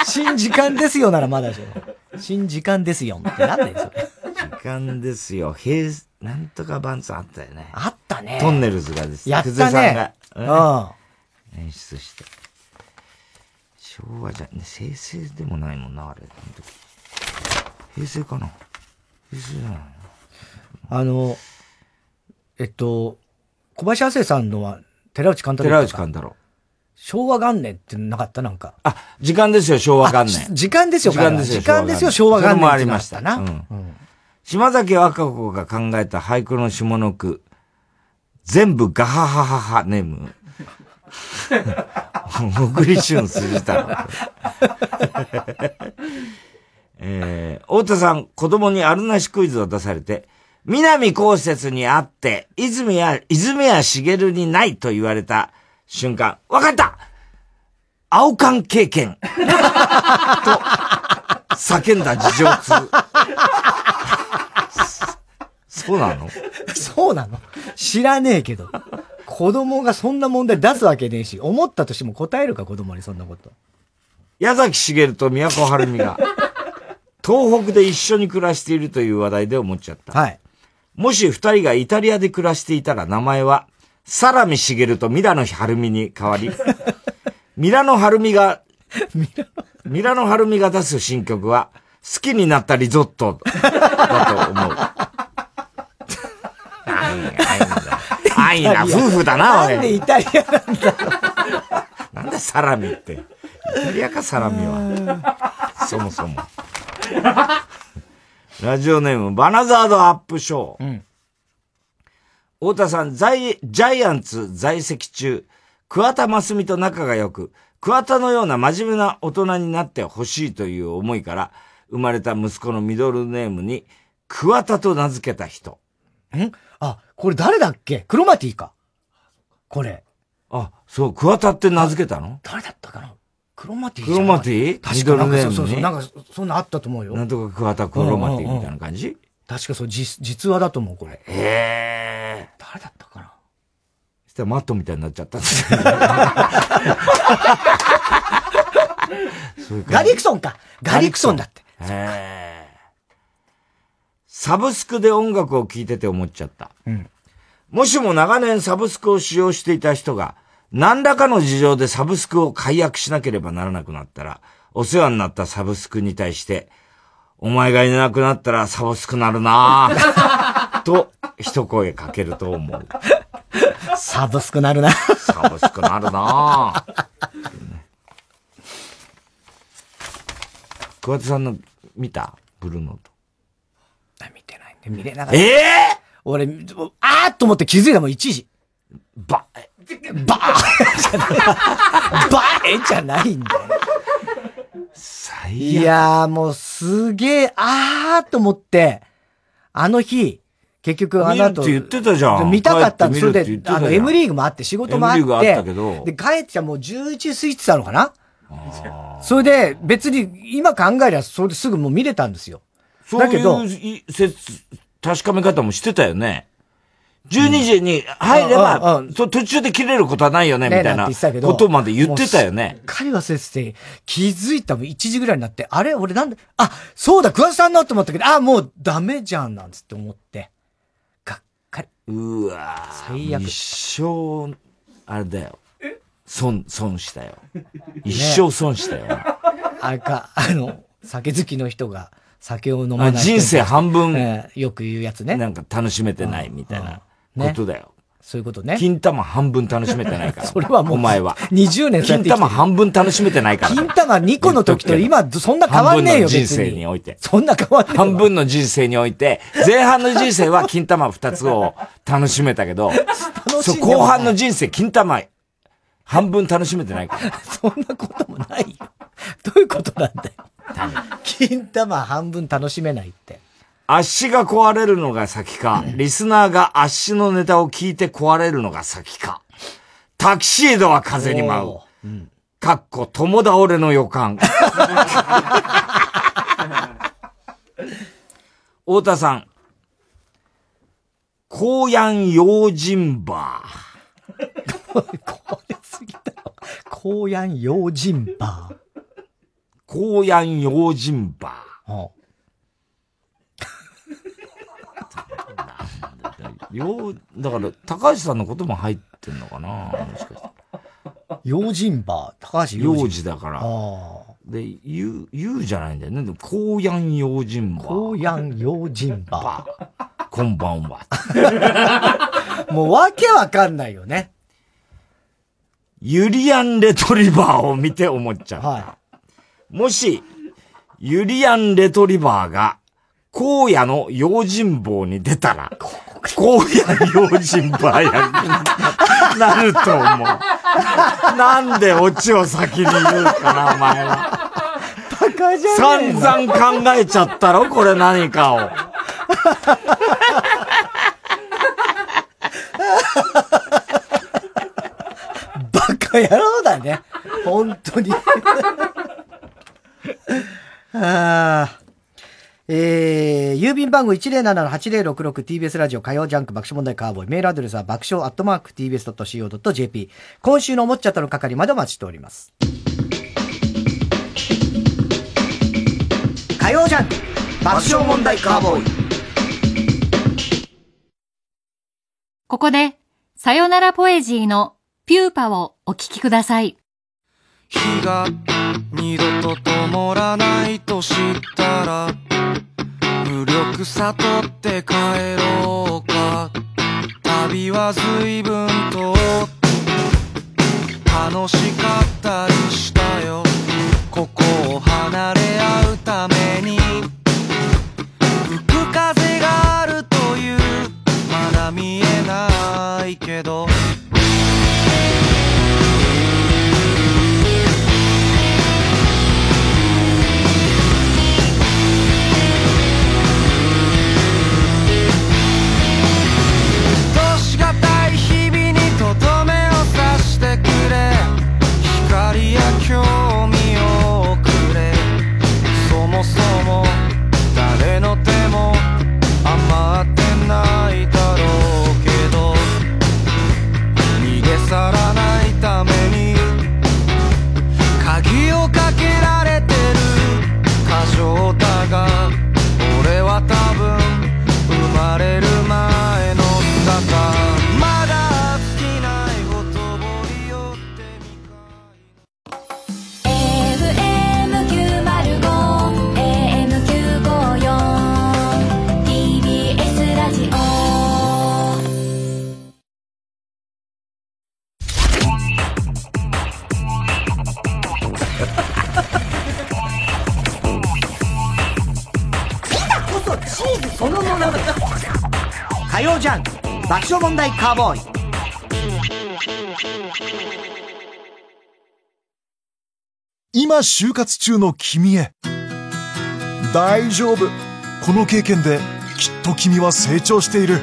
新時間ですよならまだでしょ。新時間ですよってなんだよ、それ。時間ですよ。平、なんとかバンツあったよね。あったね。トンネルズがですね。やったね。さんが、うん、演出して。昭和じゃ、ね、平成でもないもんな、あれ。平成かな平成じゃないあの、えっと、小林亜生さんのは寺内勘太郎。寺内勘太郎。昭和元年ってなかった？なんか。あ、時間ですよ、昭和元年。時間ですよ、時間ですよ。時間ですよ、昭和元年。もありましたな。うん。島崎和歌子が考えた俳句の下の句。全部ガハハハハネーム。小栗旬筋太郎。えー、太田さん、子供にあるなしクイズを出されて、南こうせつに会って、泉や、泉や茂にないと言われた瞬間、わかった青缶経験 [laughs] と、叫んだ事情通。[laughs] そうなの？そうなの？知らねえけど。子供がそんな問題出すわけねえし、思ったとしても答えるか子供にそんなこと。矢崎茂と宮古晴美が、東北で一緒に暮らしているという話題で思っちゃった。はい。もし二人がイタリアで暮らしていたら名前は、サラミシゲルとミラノハルミに変わり、[laughs] ミラノハルミが、ミラノハルミが出す新曲は、好きになったリゾットだと思う。愛 [laughs] な夫婦だな、おい。なんでイタリアなんだなんでサラミって。イタリアか、サラミは。そもそも。ラジオネーム、バナザードアップショー。うん、太田さん、ジャイアンツ在籍中、桑田真澄と仲が良く、桑田のような真面目な大人になってほしいという思いから、生まれた息子のミドルネームに、桑田と名付けた人。んあ、これ誰だっけ？クロマティか。これ。あ、そう、桑田って名付けたの？誰だったかな？クロマティクロマティ確かに。そうそうそう。なんか、そんなあったと思うよ。なんとか桑田クロマティみたいな感じ、確かそう、実、実話だと思う、これ。へえ。誰だったかな？そしたらマットみたいになっちゃったガリクソンかガリクソンだって。へえ。サブスクで音楽を聴いてて思っちゃった。うん。もしも長年サブスクを使用していた人が、何らかの事情でサブスクを解約しなければならなくなったら、お世話になったサブスクに対して、お前がいなくなったらサブスクなるなぁ、[laughs] と、一声かけると思う。サブスクなるな。サブスクなるなぁ。桑田さんの見たブルーノート？見てないんで、見れなかった。ええー、俺、あーっと思って気づいたもん、一時。ば、ばばえじゃないんだよ。最悪。いやーもうすげえ、あーと思って、あの日、結局あの後。見るって言ってたじゃん。見たかったんそれで、あの、M リーグもあって、仕事もあって。M リーグあったけど。で、帰ってきたもう11時過ぎてたのかな？それで、別に、今考えりゃ、それですぐもう見れたんですよ。だけど、確かめ方もしてたよね。12時に入れば、うん、途中で切れることはないよね、みたいなことまで言ってたよね。彼は先生、気づいたも1時ぐらいになって、あれ？俺なんで、あ、そうだ、桑田さんのと思ったけど、あ、もうダメじゃん、なんつって思って。がっかり。うわ最悪。一生、あれだよ。損、損したよ。[laughs] 一生損したよ。あか、あの、酒好きの人が酒を飲まない。人生半分、えー、よく言うやつね。なんか楽しめてないみたいなことだよ。そういうことね。金玉半分楽しめてないから。[laughs] それはもう。お前は。20年金玉半分楽しめてないから。金玉2個の時と今、そんな変わんねえよ、人生において。そんな変わんねえ半分の人生において、前半の人生は金玉2つを楽しめたけど、そう、後半の人生、金玉半分楽しめてないから。[laughs] そんなこともないよ。どういうことなんだよ。金玉半分楽しめないって。足が壊れるのが先か、リスナーが足のネタを聞いて壊れるのが先か。タキシードは風に舞う。うん、かっこ、友倒れの予感。[laughs] 太田さん。高山用心バー。これすぎたよ。高山用心バー。高山用心バー。よだから、高橋さんのことも入ってんのかなもしかして。用心バー、高橋用事だから。で、言う、言うじゃないんだよね。高山用心バー。高山用心バー。こんばんは。[laughs] もうわけわかんないよね。ユリアンレトリバーを見て思っちゃう。はい。もし、ユリアンレトリバーが、荒野の用心棒に出たら、荒野用心バーやなると思う。なんでオチを先に言うかな、お前は。バカじゃね散々考えちゃったろ、これ何かを。バカ野郎だね。本当に。[laughs] ああ。えー、郵便番号 107-8066TBS ラジオ火曜ジャンク爆笑問題カーボーイ。メールアドレスは爆笑アットマーク TBS.CO.JP。今週の思っちゃったの係までお待ちしております。火曜ジャンク爆笑問題カーボーイ。ここで、さよならポエジーのピューパをお聴きください。日が二度と灯らないと知ったら無力悟って帰ろうか。旅は随分と楽しかったりしたよ。ここを離れ合うために。吹く風があるという。まだ見えないけど。笑問題カーボーイ。今就活中の君へ。大丈夫。この経験できっと君は成長している。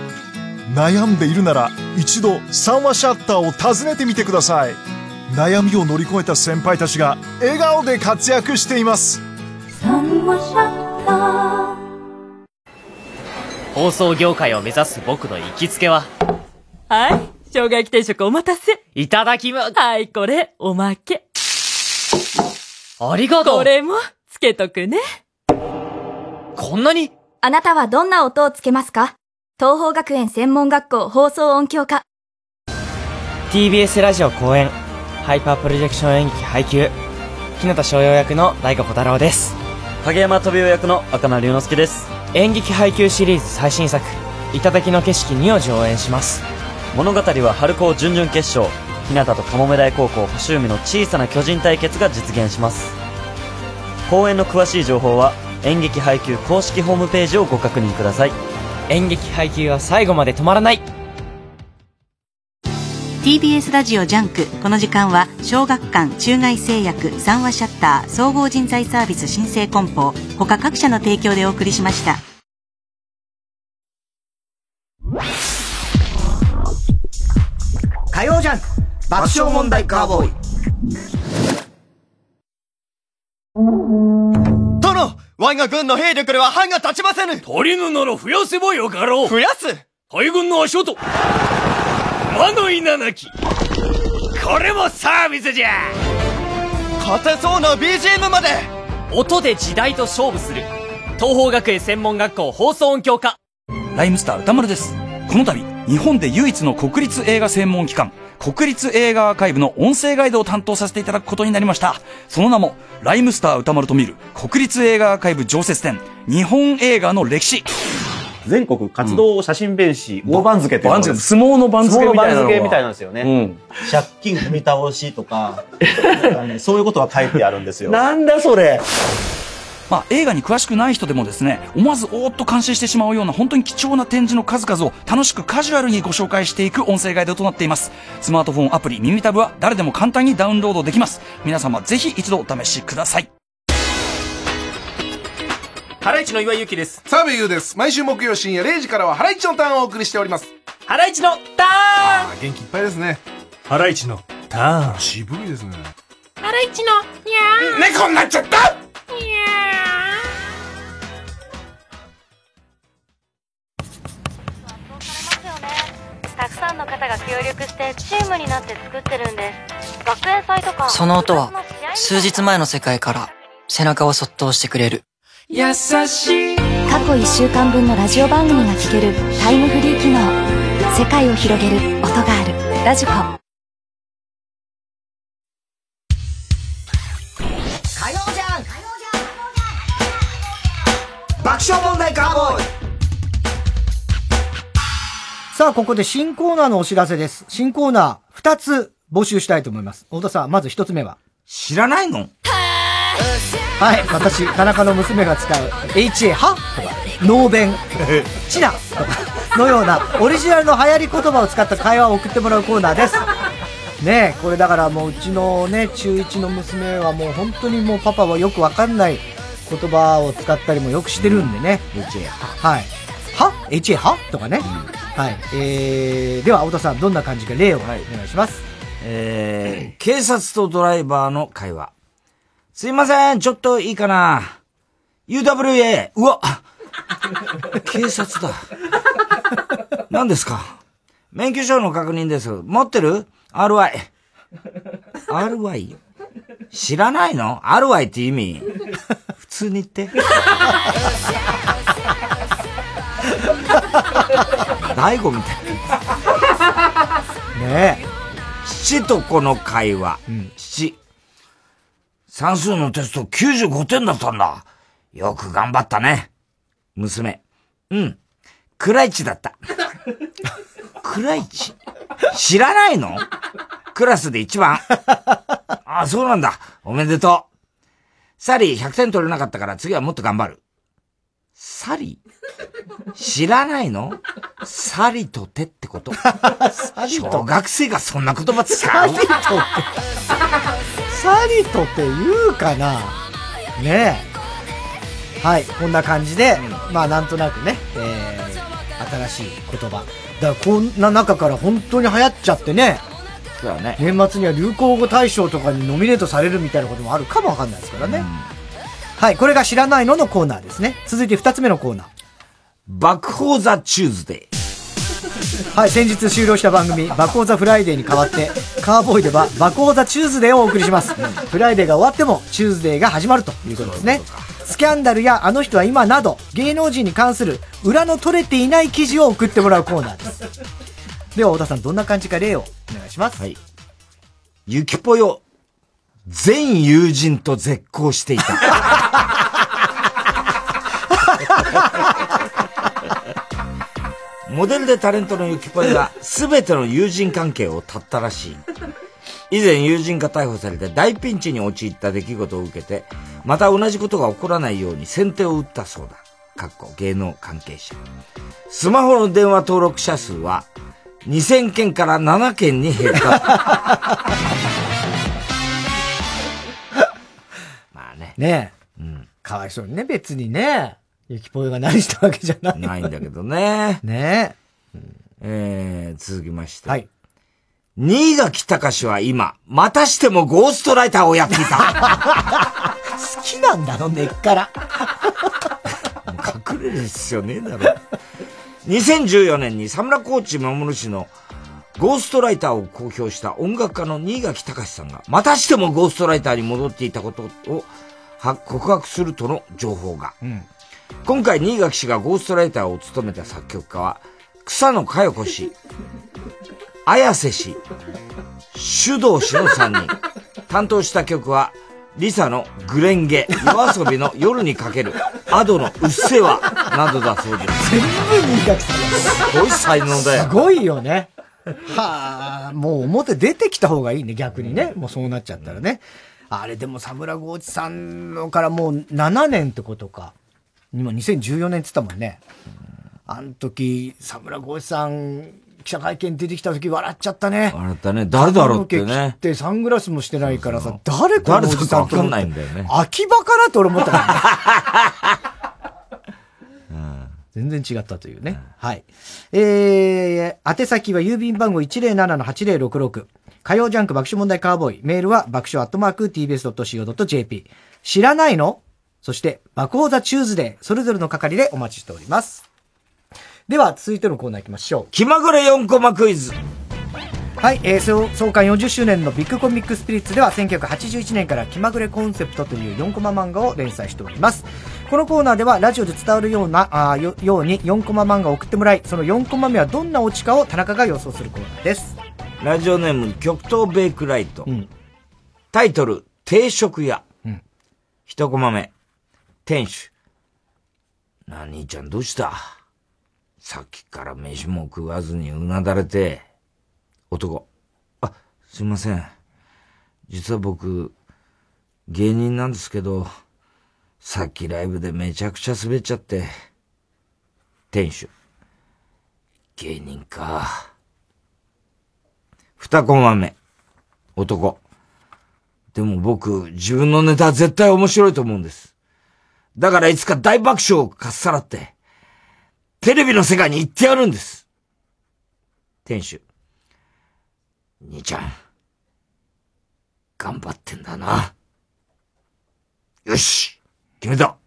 悩んでいるなら一度三話シャッターを訪ねてみてください。悩みを乗り越えた先輩たちが笑顔で活躍しています。三話シャッター放送業界を目指す僕の行きつけは、はい、生姜焼き定食お待たせ。いただきま、はい、これ、おまけ。ありがとう。これも、つけとくね。こんなに？あなたはどんな音をつけますか？東方学園専門学校放送音響科。TBS ラジオ公演、ハイパープロジェクション演劇配給。日向翔陽役の大河小太郎です。影山飛雄役の赤名龍之介です。演劇ハイキューシリーズ最新作、頂の景色2を上演します。物語は春高準々決勝、日向とかもめ大高校星海の小さな巨人対決が実現します。公演の詳しい情報は、演劇ハイキュー公式ホームページをご確認ください。演劇ハイキューは最後まで止まらない TBS ラジオジャンク。この時間は小学館中外製薬三和シャッター総合人材サービス申請梱包他各社の提供でお送りしました。火曜ジャンク。爆笑問題カーボーイ。殿我が軍の兵力では歯が立ちませぬ。足りぬなら増やせばよかろう。増やす。大軍の足音魔の稲なきこれもサービスじゃ。勝てそうな BGM まで。音で時代と勝負する。東邦学園専門学校放送音響科。ライムスター歌丸です。この度日本で唯一の国立映画専門機関国立映画アーカイブの音声ガイドを担当させていただくことになりました。その名もライムスター歌丸と見る国立映画アーカイブ常設展日本映画の歴史全国活動写真弁士大番付っていうのが番付相撲の番付みたいなのが相撲の番付みたいなんですよね。借金踏み倒しとかねそういうことが書いてあるんですよ。なんだそれまあ、映画に詳しくない人でもですね、思わずおーっと感心してしまうような本当に貴重な展示の数々を楽しくカジュアルにご紹介していく音声ガイドとなっています。スマートフォンアプリ耳タブは誰でも簡単にダウンロードできます。皆様ぜひ一度お試しください。ハライチの岩井ゆきです。澤部優です。毎週木曜深夜0時からはハライチのターンをお送りしております。ハライチのターン元気いっぱいですね。ハライチのターン渋いですね。ハライチのにゃー猫になっちゃったにたくさんの方が協力してチームになって作ってるんです学園祭とかその音は数日前の世界から背中をそっと押してくれる優しい。過去1週間分のラジオ番組が聴けるタイムフリー機能。世界を広げる音がある。ラジコ。火曜ジャンク爆笑問題カーボーイ。さあ、ここで新コーナーのお知らせです。新コーナー2つ募集したいと思います。太田さん、まず1つ目は？知らないの？はい、私、田中の娘が使う HA は？とか、ノーベン、チナとかのようなオリジナルの流行り言葉を使った会話を送ってもらうコーナーです。ねえ、これだからもううちのね、中1の娘はもう本当にもうパパはよくわかんない言葉を使ったりもよくしてるんでね。HA は？はい。は ?HA は？とかね。はい。えー、では、太田さん、どんな感じか例をお願いします。えー、警察とドライバーの会話。すいません、ちょっといいかな ?UWA! うわ警察だ。何ですか？免許証の確認です。持ってる ?RY。RY? 知らないの ?RY って意味？普通に言って。大悟みたいねえ。七と子の会話。七。算数のテスト95点だったんだ。よく頑張ったね。娘。うん。クライチだった。クライチ知らないの？クラスで一番。あ、そうなんだ。おめでとう。サリー100点取れなかったから次はもっと頑張る。サリー？知らないの？サリとてってこと？小学生がそんな言葉使う？サリと？て。サリとって言うかな？ねえ。はい、こんな感じで、まあなんとなくね、えー、新しい言葉。だからこんな中から本当に流行っちゃってね。そうだね。年末には流行語大賞とかにノミネートされるみたいなこともあるかもわかんないですからね。はい、これが知らないののコーナーですね。続いて二つ目のコーナー。爆報ザチューズデー。はい、先日終了した番組、爆報ザフライデーに代わって、カーボーイでは爆報ザチューズデーをお送りします。フライデーが終わっても、チューズデーが始まるということですね。スキャンダルやあの人は今など、芸能人に関する裏の取れていない記事を送ってもらうコーナーです。では、太田さん、どんな感じか例をお願いします。はい。ゆきぽよ、全友人と絶交していた。モデルでタレントのゆきぽよが全ての友人関係を絶ったらしい。以前友人が逮捕されて大ピンチに陥った出来事を受けて、また同じことが起こらないように先手を打ったそうだ。かっこ芸能関係者。スマホの電話登録者数は2000件から7件に減った。[laughs] まあね。ねえ。うん。かわいそうにね、別にね。ゆきぽよが何したわけじゃない。ないんだけどね。ねえ。うん、えー、続きまして。はい。新垣隆は今、またしてもゴーストライターをやっていた。[laughs] 好きなんだろ、根っから。隠れる必要ねえだろ。2014年にサムラコーチ守氏のゴーストライターを公表した音楽家の新垣隆さんが、またしてもゴーストライターに戻っていたことを告白するとの情報が。うん、今回新垣氏がゴーストライターを務めた作曲家は、草野佳代子氏、綾瀬氏、手動氏の3人。担当した曲は、リサのグレンゲ、夜遊びの夜にかける、アドのうっせわ、などだそうです。全部新垣さんすごい才能だよ。すごいよね。はあ、もう表出てきた方がいいね、逆にね。もうそうなっちゃったらね。あれでもサムラゴーチさんのからもう7年ってことか。今2014年って言ったもんね。あの時、サムラゴーチさん記者会見出てきた時笑っちゃったね。笑ったね。誰だろうってね。ってサングラスもしてないからさ、誰このおじさんと。わかんないんだよね。秋葉かなって俺思ったね。[laughs] 全然違ったというね。はい。えー、宛先は郵便番号107-8066。火曜ジャンク爆笑問題カーボーイ。メールは爆笑アットマーク tbs.co.jp。知らないの？そして、爆報ザチューズデー。それぞれの係でお待ちしております。では、続いてのコーナー行きましょう。気まぐれ4コマクイズ。はい、えー、創刊40周年のビッグコミックスピリッツでは1981年から気まぐれコンセプトという4コマ漫画を連載しております。このコーナーではラジオで伝わるような、あよように4コマ漫画を送ってもらい、その4コマ目はどんなオチかを田中が予想するコーナーです。ラジオネーム極東ベイクライト。うん、タイトル、定食屋。うん、1コマ目、店主。な兄ちゃんどうした？さっきから飯も食わずにうなだれて、男。あ、すいません。実は僕、芸人なんですけど、さっきライブでめちゃくちゃ滑っちゃって。店主。芸人か。二コマ目。男。でも僕、自分のネタ絶対面白いと思うんです。だからいつか大爆笑をかっさらって、テレビの世界に行ってやるんです。店主。兄ちゃん。頑張ってんだな。よし決めた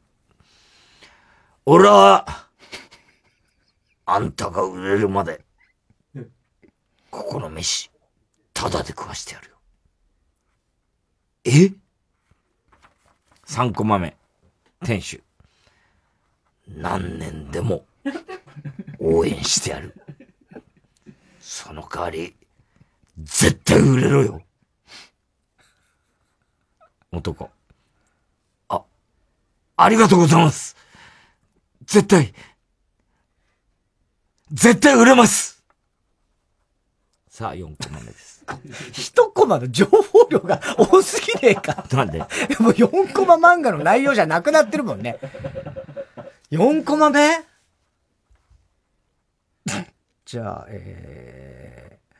俺は、あんたが売れるまで、ここの飯、ただで食わしてやるよ。え？三個豆、店主。何年でも応援してやる。その代わり、絶対売れろよ。男。あ、ありがとうございます。絶対、絶対売れますさあ、4コマ目です。[laughs] 一コマの情報量が多すぎねえか。なんで？[laughs] もう4コマ漫画の内容じゃなくなってるもんね。4コマ目？[laughs] じゃあ、えー、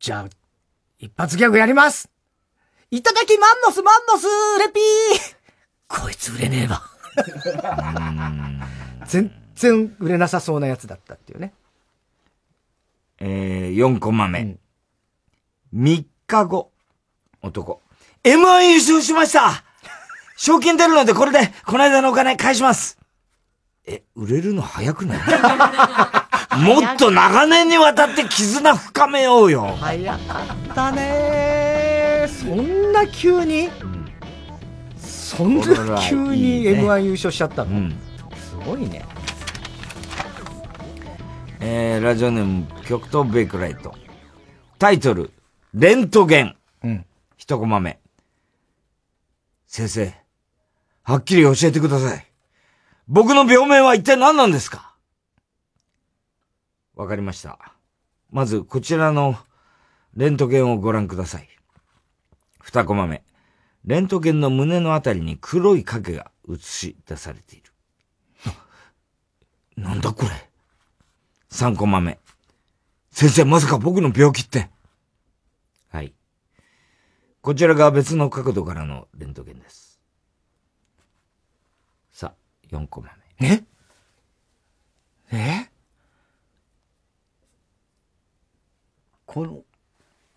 じゃあ、一発ギャグやりますいただきマンモスマンモスレピーこいつ売れねえわ。全然売れなさそうなやつだったっていうね。えー、4コマ目。うん、3日後、男。M1 優勝しました。[laughs] 賞金出るのでこれで、この間のお金返します。え、売れるの早くない？[laughs] もっと長年にわたって絆深めようよ。早かったね。そんな急に、うん、そんな急に M1 優勝しちゃったの、うん、すごいね。えー、ラジオネーム、極東ベイクライト。タイトル、レントゲン。うん。一コマ目。先生、はっきり教えてください。僕の病名は一体何なんですか？わかりました。まず、こちらのレントゲンをご覧ください。二コマ目。レントゲンの胸のあたりに黒い影が映し出されている。なんだこれ？3コマ目。先生、まさか僕の病気って。はい。こちらが別の角度からのレントゲンです。さあ、4コマ目。え？え？この、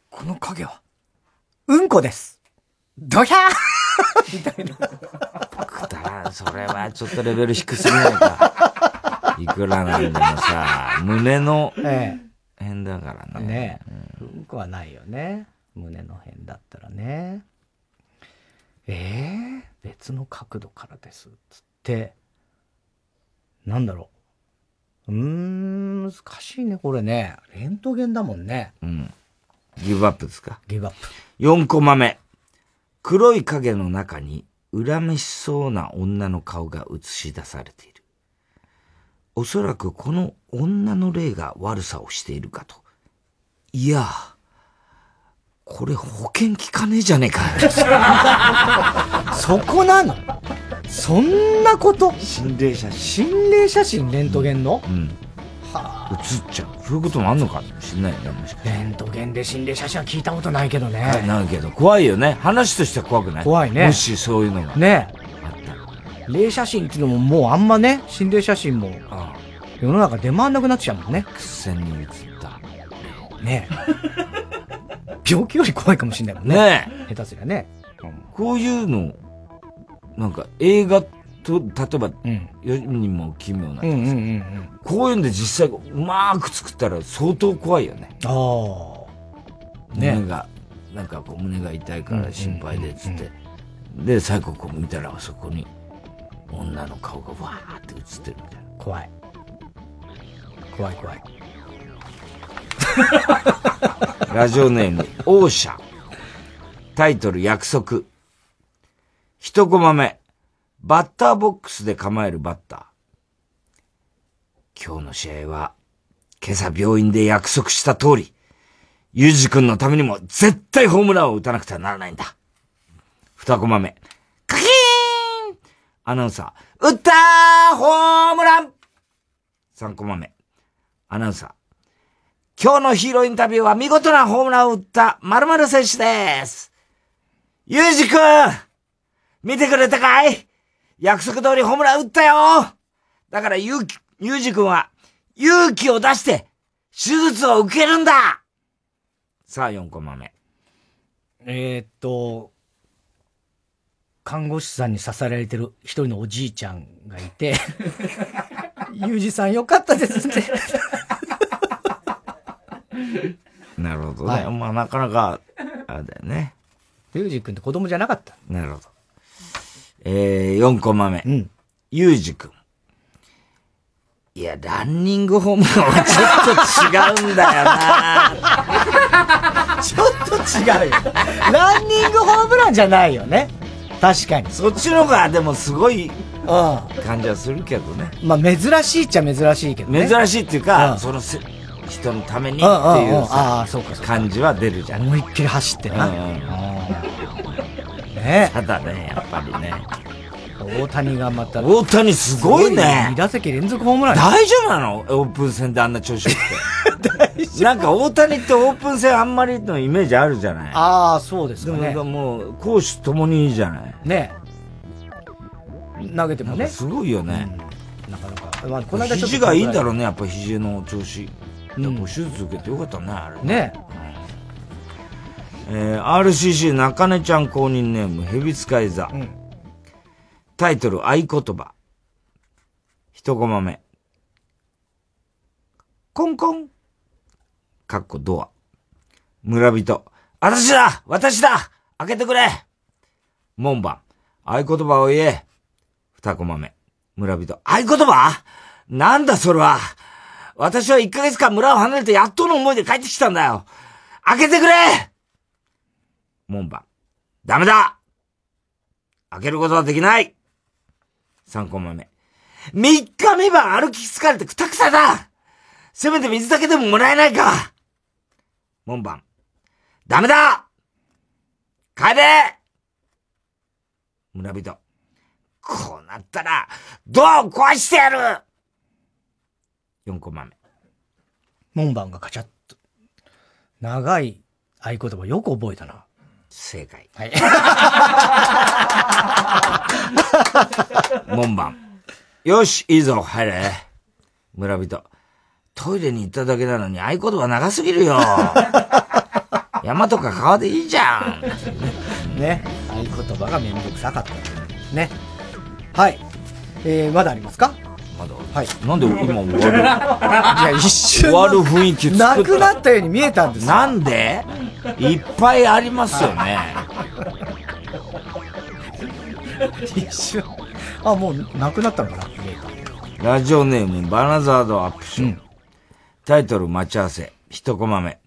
この影は、うんこです。ドヒャーみたいな。[laughs] くだらん、それはちょっとレベル低すぎないか。いくらなんでもさ、[laughs] 胸のえ辺だからね。ねえ。うんこはないよね。胸の辺だったらね。ええ別の角度からです。つって、なんだろう。うーん、難しいね、これね。レントゲンだもんね。うん。ギブアップですか？ギブアップ。4コマ目。黒い影の中に恨めしそうな女の顔が映し出されている。おそらくこの女の霊が悪さをしているかと。いや、これ保険効かねえじゃねえか。そこなのそんなこと心霊写真。心霊写真レントゲンの？うん。は映っちゃう。そういうこともあんのか？もしんないよね、もしか。レントゲンで心霊写真は聞いたことないけどね。はいないけど、怖いよね。話としては怖くない怖いねもしそういうのが。ねえ。霊写真っていうのももうあんまね、心霊写真も、世の中出回んなくなっちゃうもんね。苦に映った。ねえ。病気より怖いかもしれないもんね。ね下手すりゃね。こういうの、なんか映画と、例えば、世にも奇妙なうんうんうんうんこういうんで実際うまーく作ったら相当怖いよね。ああ。ね胸が、なんかこう胸が痛いから心配でっつって。で、最後こう見たらそこに女の顔がわーって映ってるみたいな。怖い。怖い怖い。[laughs] ラジオネーム、オーシャ。タイトル、約束。一コマ目。バッターボックスで構えるバッター。今日の試合は、今朝病院で約束した通り、ユージ君のためにも絶対ホームランを打たなくてはならないんだ。二コマ目。アナウンサー、打ったーホームラン三コマ目。アナウンサー、今日のヒーローインタビューは見事なホームランを打った〇〇選手です。ユージくん見てくれたかい？約束通りホームラン打ったよだからユーキ、ユージくんは勇気を出して手術を受けるんださあ、4コマ目。えーっと、看護師さんに支えられてる一人のおじいちゃんがいて、ゆうじさんよかったですね。なるほどね。はいまあ、なかなか、あれだよね。ゆうじくんって子供じゃなかった。なるほど。えー、4コマ目。ユージくん。いや、ランニングホームランはちょっと違うんだよな [laughs] ちょっと違うよ。ランニングホームランじゃないよね。確かに。そっちの方がでもすごい感じはするけどね。まあ珍しいっちゃ珍しいけどね。珍しいっていうか、うんそのせ人のためにっていうああそうか感じは出るじゃん。思いっきり走ってな。うんうんねただね、やっぱりね。大谷がまた。大谷すごいね2打席連続ホームラン。大丈夫なの？オープン戦であんな調子よって。[laughs] なんか大谷ってオープン戦あんまりのイメージあるじゃない？ああ、そうですかね。でももう、攻守ともにいいじゃない？ね投げてもね。すごいよね。なかなか。まあ、この間。肘がいいんだろうね、やっぱ肘の調子。やっぱ手術受けてよかったね、あれ。ねえー、RCC 中根ちゃん公認ネーム、蛇使い座。タイトル、合言葉。一コマ目。コンコン。かっこドア。村人。私だ私だ開けてくれ門番。合言葉を言え。二コマ目。村人。合言葉?なんだそれは私は1ヶ月間村を離れてやっとの思いで帰ってきたんだよ開けてくれ門番。ダメだ開けることはできない三コマ目。三日三晩歩き疲れてくたくさだせめて水だけでももらえないか門番。ダメだ帰れ村人。こうなったら、ドアを壊してやる !4 コマ目。門番がカチャッと。長い合言葉よく覚えたな。正解。はい。[laughs] [laughs] 門番。よし、いいぞ、入れ。村人。トイレに行っただけなのに合言葉長すぎるよ。[laughs] 山とか川でいいじゃん。ね。合言葉がめんどくさかった。ね。はい。えー、まだありますか？まだはい。なんで今終わるいや、一瞬。終わる雰囲気なくなったように見えたんですなんで？いっぱいありますよね。一瞬。あ、もうなくなったのかな？ラジオネーム、バナザードアップション。タイトル、待ち合わせ。一コマ目。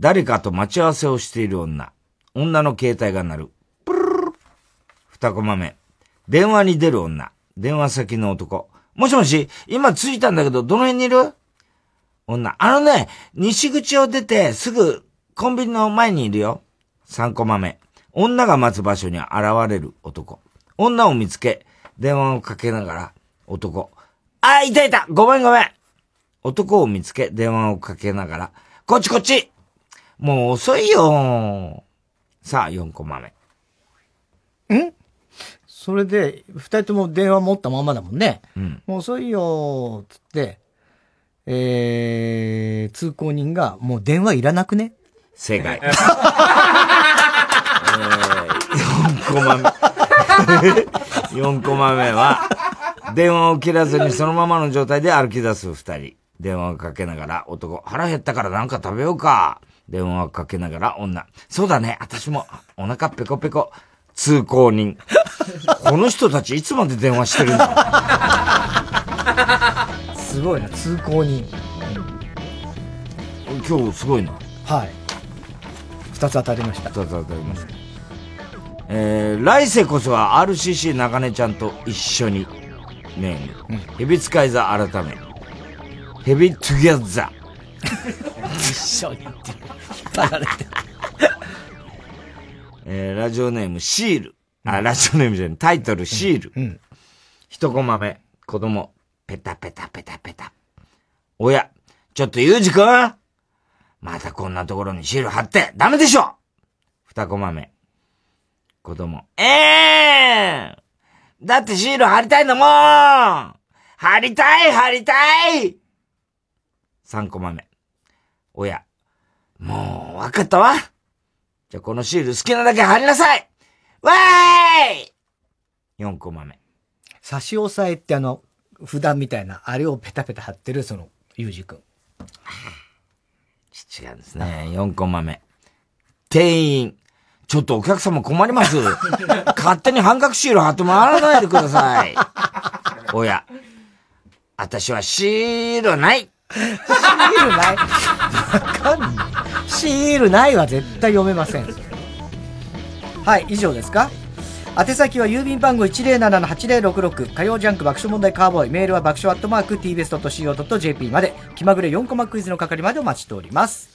誰かと待ち合わせをしている女。女の携帯が鳴る。プルルル二コマ目。電話に出る女。電話先の男。もしもし今着いたんだけど、どの辺にいる？女。あのね、西口を出て、すぐ、コンビニの前にいるよ。三コマ目。女が待つ場所に現れる男。女を見つけ、電話をかけながら、男。あ、いたいたごめんごめん男を見つけ、電話をかけながら、こっちこっちもう遅いよさあ、4コマ目。ん？それで、二人とも電話持ったままだもんね。うん。もう遅いよつって、えー、通行人が、もう電話いらなくね？正解。[laughs] えー、4コマ目。[laughs] 4コマ目は、電話を切らずにそのままの状態で歩き出す二人。電話をかけながら男、腹減ったからなんか食べようか。電話をかけながら女。そうだね、私もお腹ペコペコ。通行人。この人たちいつまで電話してるんだ？すごいな、通行人。今日すごいな。はい。二つ当たりました。二つ当たりました。えー、来世こそは RCC 中根ちゃんと一緒に、ネーム、ヘビ使い座改め、ヘビトゥギャザ。一緒にって、引っ張られて。[laughs] えー、ラジオネームシール。あ、ラジオネームじゃない、タイトルシール。うん。一コマ目、子供、ペタペタペタペタ。親、ちょっとゆうじくんまたこんなところにシール貼って、ダメでしょ二コマ目、子供、ええー、だってシール貼りたいのも貼りたい貼りたい三コマ目、親、もう、わかったわ。じゃあこのシール好きなだけ貼りなさいわーい !4 コマ目。差し押さえってあの、札みたいな、あれをペタペタ貼ってる、その、ゆうじくん。違うんですね。4コマ目。店員。ちょっとお客様困ります。[laughs] 勝手に半額シール貼ってもらわないでください。親。私はシールない。シールない？わかんない。シールないは絶対読めません。はい、以上ですか？宛先は郵便番号107-8066火曜ジャンク爆笑問題カーボーイメールは爆笑アットマーク tbs.co.jp まで気まぐれ4コマクイズの係までお待ちしております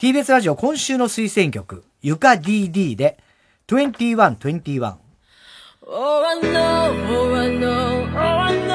TBS ラジオ今週の推薦曲ゆか DD で2121 Oh, I know, oh, I know, oh, I know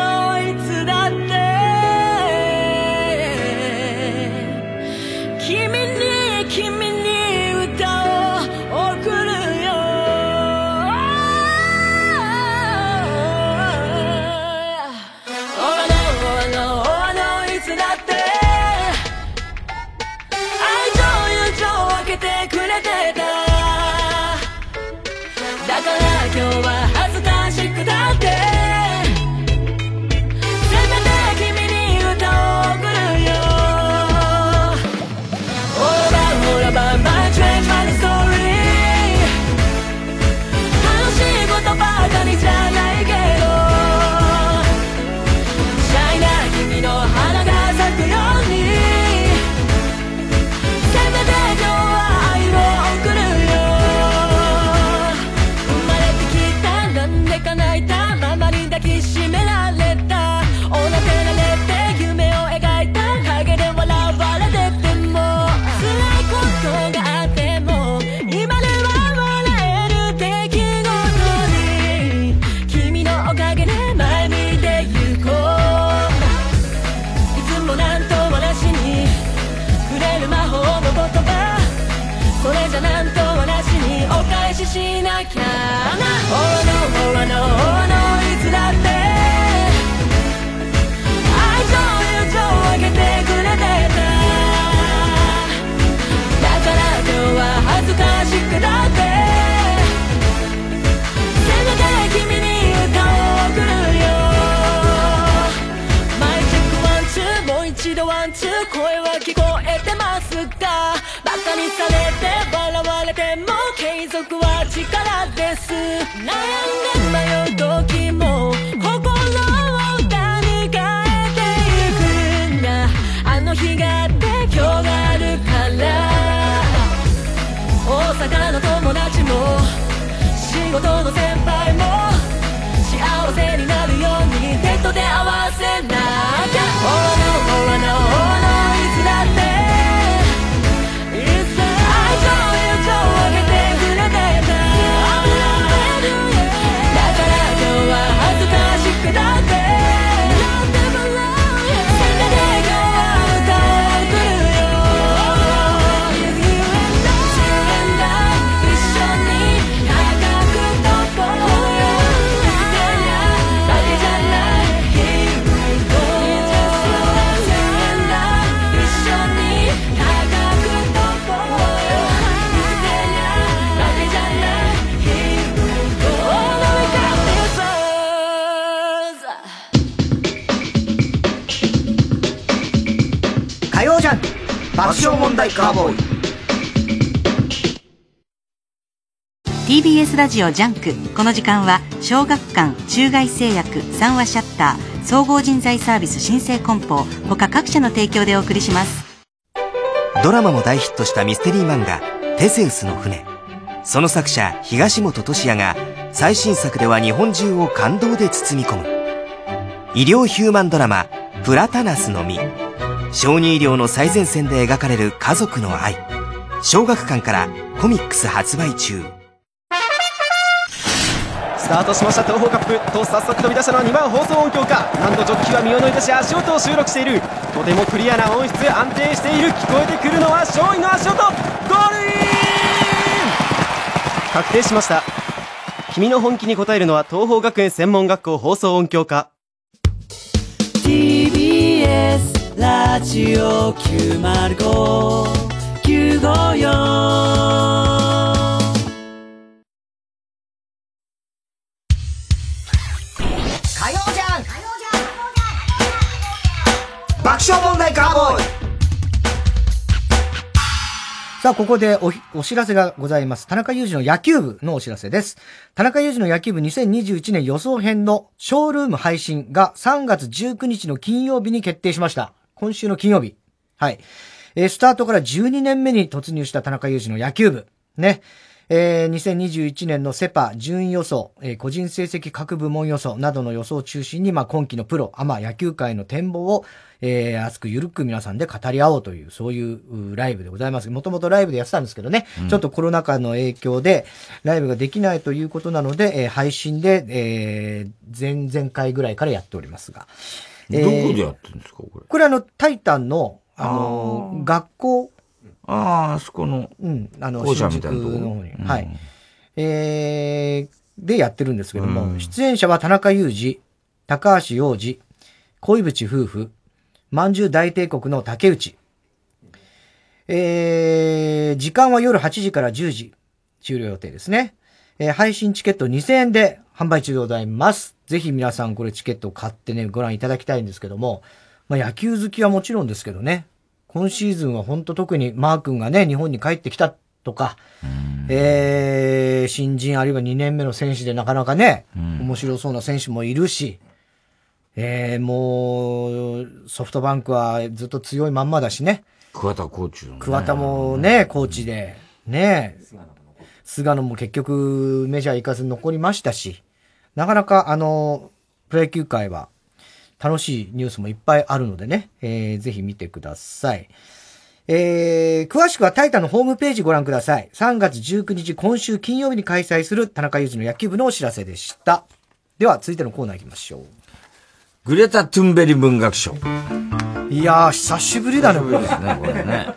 爆笑問題カーボーイ。TBS ラジオジャンク。この時間は小学館中外製薬三和シャッター総合人材サービス新生梱包他各社の提供でお送りします。ドラマも大ヒットしたミステリー漫画「テセウスの船」その作者東元俊哉が最新作では日本中を感動で包み込む。医療ヒューマンドラマ「プラタナスの実」小児医療の最前線で描かれる家族の愛。小学館からコミックス発売中。スタートしました東方カップと早速飛び出したのは2番放送音響か。なんとジョッキーは身を乗り出し足音を収録している。とてもクリアな音質安定している。聞こえてくるのは勝利の足音。ゴールイン！確定しました。君の本気に応えるのは東邦学園専門学校放送音響科。TBS ラジオ905954火曜ジャンク爆笑問題カーボーイさあ、ここでおひお知らせがございます。田中裕二の野球部のお知らせです。田中裕二の野球部2021年予想編のショールーム配信が3月19日の金曜日に決定しました。今週の金曜日。はい。えースタートから12年目に突入した田中裕二の野球部。ね。えー2021年のセパ順位予想、えー個人成績各部門予想などの予想を中心に、まあ、今季のプロ、アマ野球界の展望を、えー熱くゆるく皆さんで語り合おうという、そういううライブでございます。もともとライブでやってたんですけどね、うんちょっとコロナ禍の影響で、ライブができないということなので、えー配信で、えー前々回ぐらいからやっておりますが。どこでやってるんですか、これ？これあの、タイタンの、あの、学校。ああ、あそこの、うん、あの、校舎みたいなとこの方に。うんはい。えー、でやってるんですけども、うん出演者は田中裕二、高橋洋二、恋淵夫婦、まんじゅう大帝国の竹内。えー、時間は夜8時から10時、終了予定ですね。えー配信チケット2000円で販売中でございます。ぜひ皆さんこれチケットを買ってね、ご覧いただきたいんですけども、まあ野球好きはもちろんですけどね、今シーズンは本当特にマー君がね、日本に帰ってきたとか、えー、新人あるいは2年目の選手でなかなかね、面白そうな選手もいるし、えー、もう、ソフトバンクはずっと強いまんまだしね。桑田コーチの、ね。桑田もね、コーチで、ね、菅野も結局メジャー行かずに残りましたし、なかなかあの、プロ野球界は楽しいニュースもいっぱいあるのでね、えーぜひ見てください。えー、詳しくはタイタンのホームページご覧ください。3月19日今週金曜日に開催する田中裕二の野球部のお知らせでした。では、続いてのコーナー行きましょう。グレタ・トゥンベリ文学賞。いやー、久しぶりだね、これ。これね。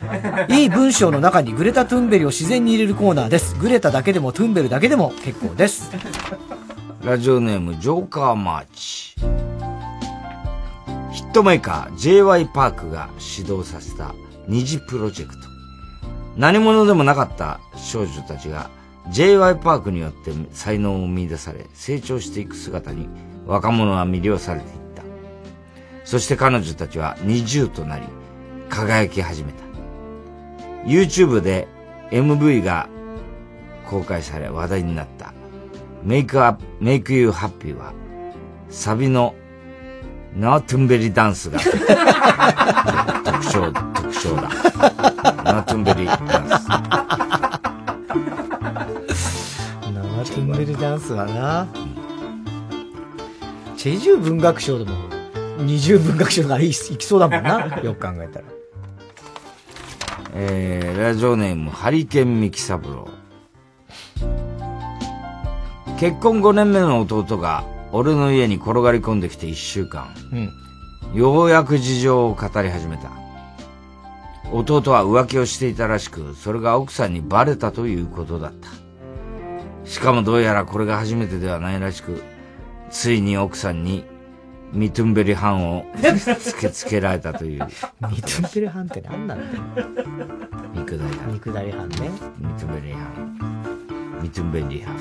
いい文章の中にグレタ・トゥンベリを自然に入れるコーナーです。グレタだけでもトゥンベルだけでも結構です。ラジオネーム、ジョーカーマーチ。ヒットメーカー、J.Y. パークが始動させた二次プロジェクト。何者でもなかった少女たちが J.Y. パークによって才能を見出され、成長していく姿に若者は魅了されていった。そして彼女たちは二重となり、輝き始めた。YouTube で MV が公開され話題になった。メイクアップ、メイクユーハッピーは、サビのナートゥンベリダンスが [laughs] 特徴、特徴だ。ナートゥンベリダンス。ナートゥンベリダンスはな。チェジュ文学賞でも、二重文学賞がいきそうだもんな。[laughs] よく考えたら。えー、ラジオネーム、ハリケーンミキサブロー。結婚5年目の弟が、俺の家に転がり込んできて1週間。うん。ようやく事情を語り始めた。弟は浮気をしていたらしく、それが奥さんにバレたということだった。しかもどうやらこれが初めてではないらしく、ついに奥さんにミトゥンベリハンを [laughs] つけつけられたという。ミトゥンベリハンって何なんだよ。肉大ハン。肉大ハンね。ミトゥンベリハン。ミトゥンベリハン。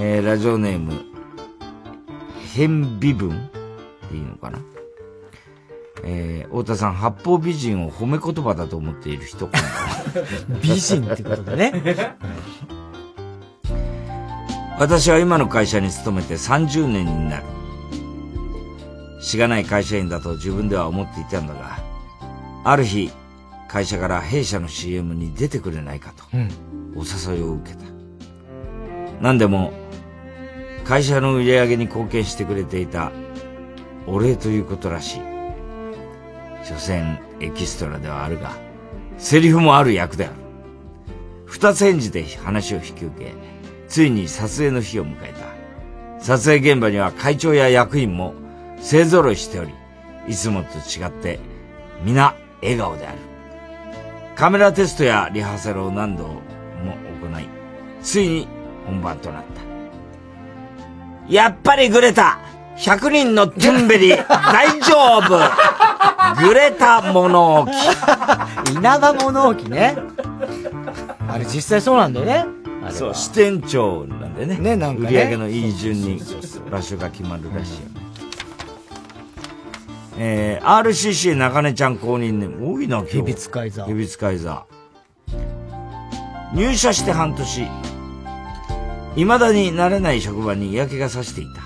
えー、ラジオネーム、変微分でいいのかなえー、太田さん、八方美人を褒め言葉だと思っている人。[laughs] 美人ってことだね。[laughs] 私は今の会社に勤めて30年になる。しがない会社員だと自分では思っていたんだが、ある日、会社から弊社の CM に出てくれないかと、お誘いを受けた。何でも、会社の売り上げに貢献してくれていた、お礼ということらしい。所詮、エキストラではあるが、セリフもある役である。二つ返事で話を引き受け、ついに撮影の日を迎えた。撮影現場には会長や役員も勢揃いしており、いつもと違って皆笑顔である。カメラテストやリハーサルを何度も行い、ついに本番となった。やっぱりグレタ !100 人のトゥンベリ [laughs] 大丈夫グレタ物置。稲葉物置ね。あれ実際そうなんだよね。そう、支店長なんでね。ね、なんか、ね、売り上げのいい順に場所が決まるらしいよね。えー、RCC 中根ちゃん公認ね、多いな、今日。ヘビ使い座。ヘビ使い座。入社して半年、未だに慣れない職場に嫌気がさしていた。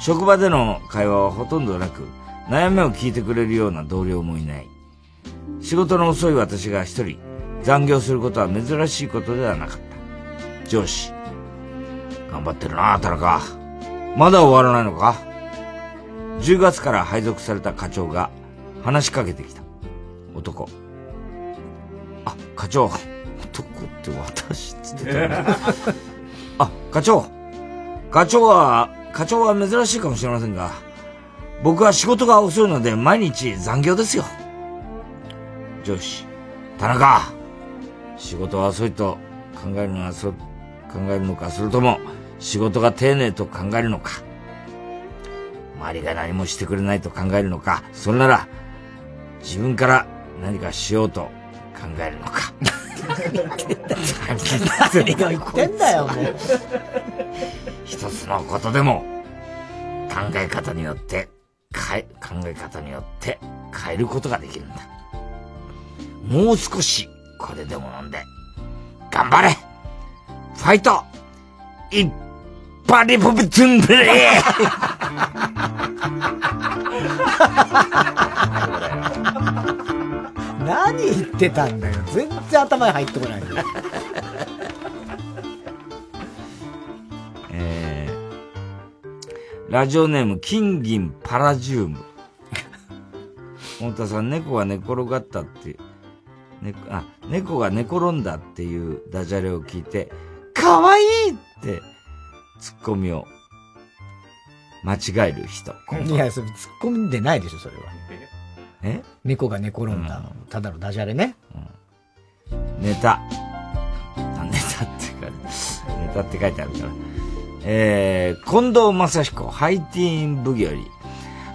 職場での会話はほとんどなく、悩みを聞いてくれるような同僚もいない。仕事の遅い私が一人、残業することは珍しいことではなかった。上司。頑張ってるな、田中。まだ終わらないのか？?10 月から配属された課長が話しかけてきた。男。あ、課長。男って私っつってた [laughs] あ、課長。課長は、課長は珍しいかもしれませんが、僕は仕事が遅いので毎日残業ですよ。上司。田中。仕事は遅いと考えるのはそ、考えるのか、それとも仕事が丁寧と考えるのか。周りが何もしてくれないと考えるのか、それなら自分から何かしようと考えるのか。何が言ってんだよ、もう。一つのことでも考え方によって、変え、考え方によって変えることができるんだ。もう少しこれでも飲んで、頑張れファイトいっぱリポビトゥンブレ何言ってたんだよ。全然頭に入ってこない。[laughs] えー、ラジオネーム、金銀パラジウム。[laughs] 太田さん、猫が寝転がったって、ね、あ、猫が寝転んだっていうダジャレを聞いて、かわいいって、ツッコミを間違える人。いや、それ突っ込んでないでしょ、それは。え？猫が寝転んだ。ただのダジャレね。ネタ。あ、ネタってか、ネタって書いてあるから。えー、近藤正彦、ハイティーンブギより、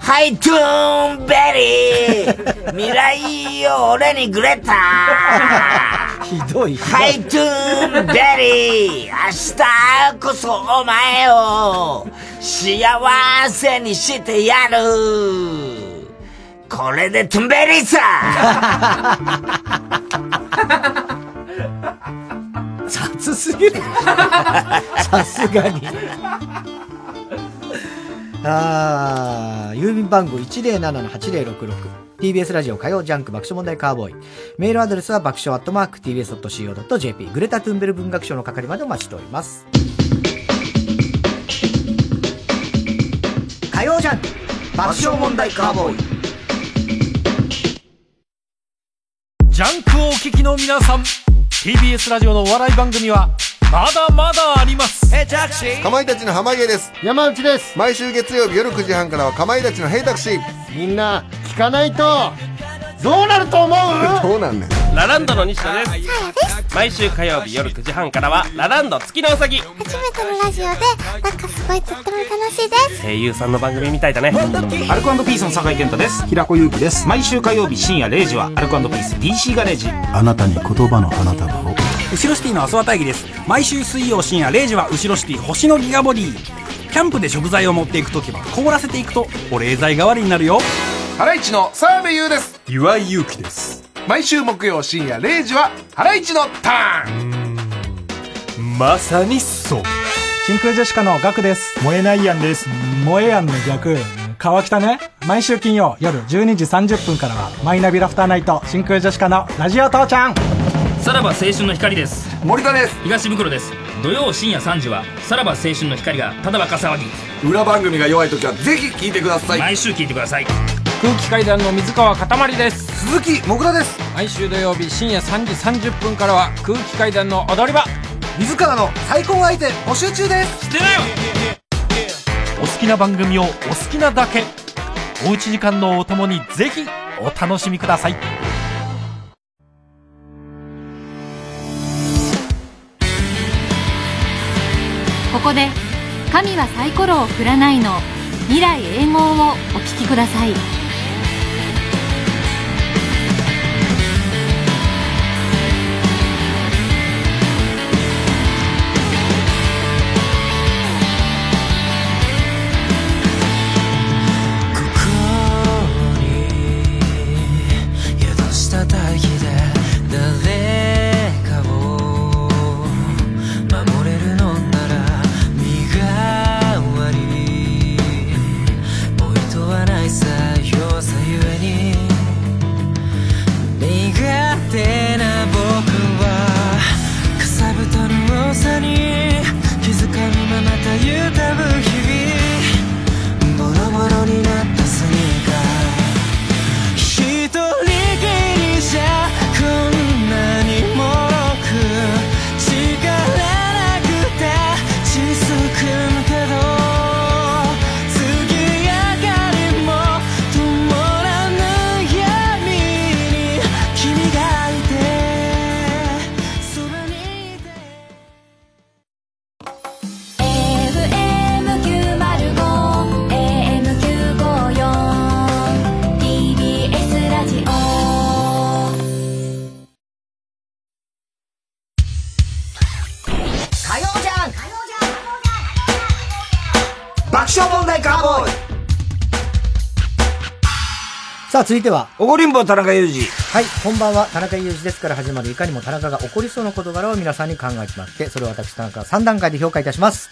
ハイトゥーンベリー未来よ俺にグレタひどい。ハイトゥーンベリー明日こそお前を幸せにしてやるこれでトゥンベリーさ最すぎる。[laughs] さすがに。あ、郵便番号107-8066。TBS ラジオ火曜ジャンク爆笑問題カーボーイ。メールアドレスは爆笑アットマーク TBS.CO.JP。グレタ・トゥンベル文学賞の係までお待ちしております。火曜ジャンク爆笑問題カーボーイ。ジャンクをお聞きの皆さん TBS ラジオのお笑い番組はまだまだあります。かまいたちの濱家です。山内です。毎週月曜日夜9時半からはかまいたちのヘイタクシー。みんな聞かないと。どうなると思う？[laughs] どうなんねん。ラランドの西野です。毎週火曜日夜9時半からはラランド月のうさぎ。初めてのラジオでなんかすごいとっても楽しいです。声優さんの番組みたいだね。アルコピースの酒井健太です。平子祐希です。毎週火曜日深夜0時はアルコピース DC ガレージ。あなたに言葉の花束を後ろシティの阿諏訪大義です毎週水曜深夜0時は後ろシティ星のギガボディキャンプで食材を持っていく時は凍らせていくと保冷剤代わりになるよハライチの澤部優です岩井勇気です毎週木曜深夜0時はハライチのターンまさにそう真空ジェシカのガクです。燃えないやんです。燃えやんの逆。川北ね。毎週金曜夜12時30分からは、マイナビラフターナイト、真空ジェシカのラジオ父ちゃん。さらば青春の光です。森田です。東袋です。土曜深夜3時はさらば青春の光がただバカ騒ぎ。裏番組が弱い時はぜひ聞いてください。毎週聞いてください。空気階段の水川かたまりです。鈴木もぐらです。毎週土曜日深夜3時30分からは空気階段の踊り場。自らの最高相手募集中です。してなよ。お好きな番組をお好きなだけ。おうち時間のお供にぜひお楽しみくださいここで「神はサイコロを振らない」の未来永劫をお聴きください。爆笑問題カーボーイさあ、続いては。おごりんぼ田中裕二。はい、こんばんは、田中裕二ですから始まるいかにも田中が起こりそうな事柄を皆さんに考えてもらって、それを私田中が3段階で評価いたします。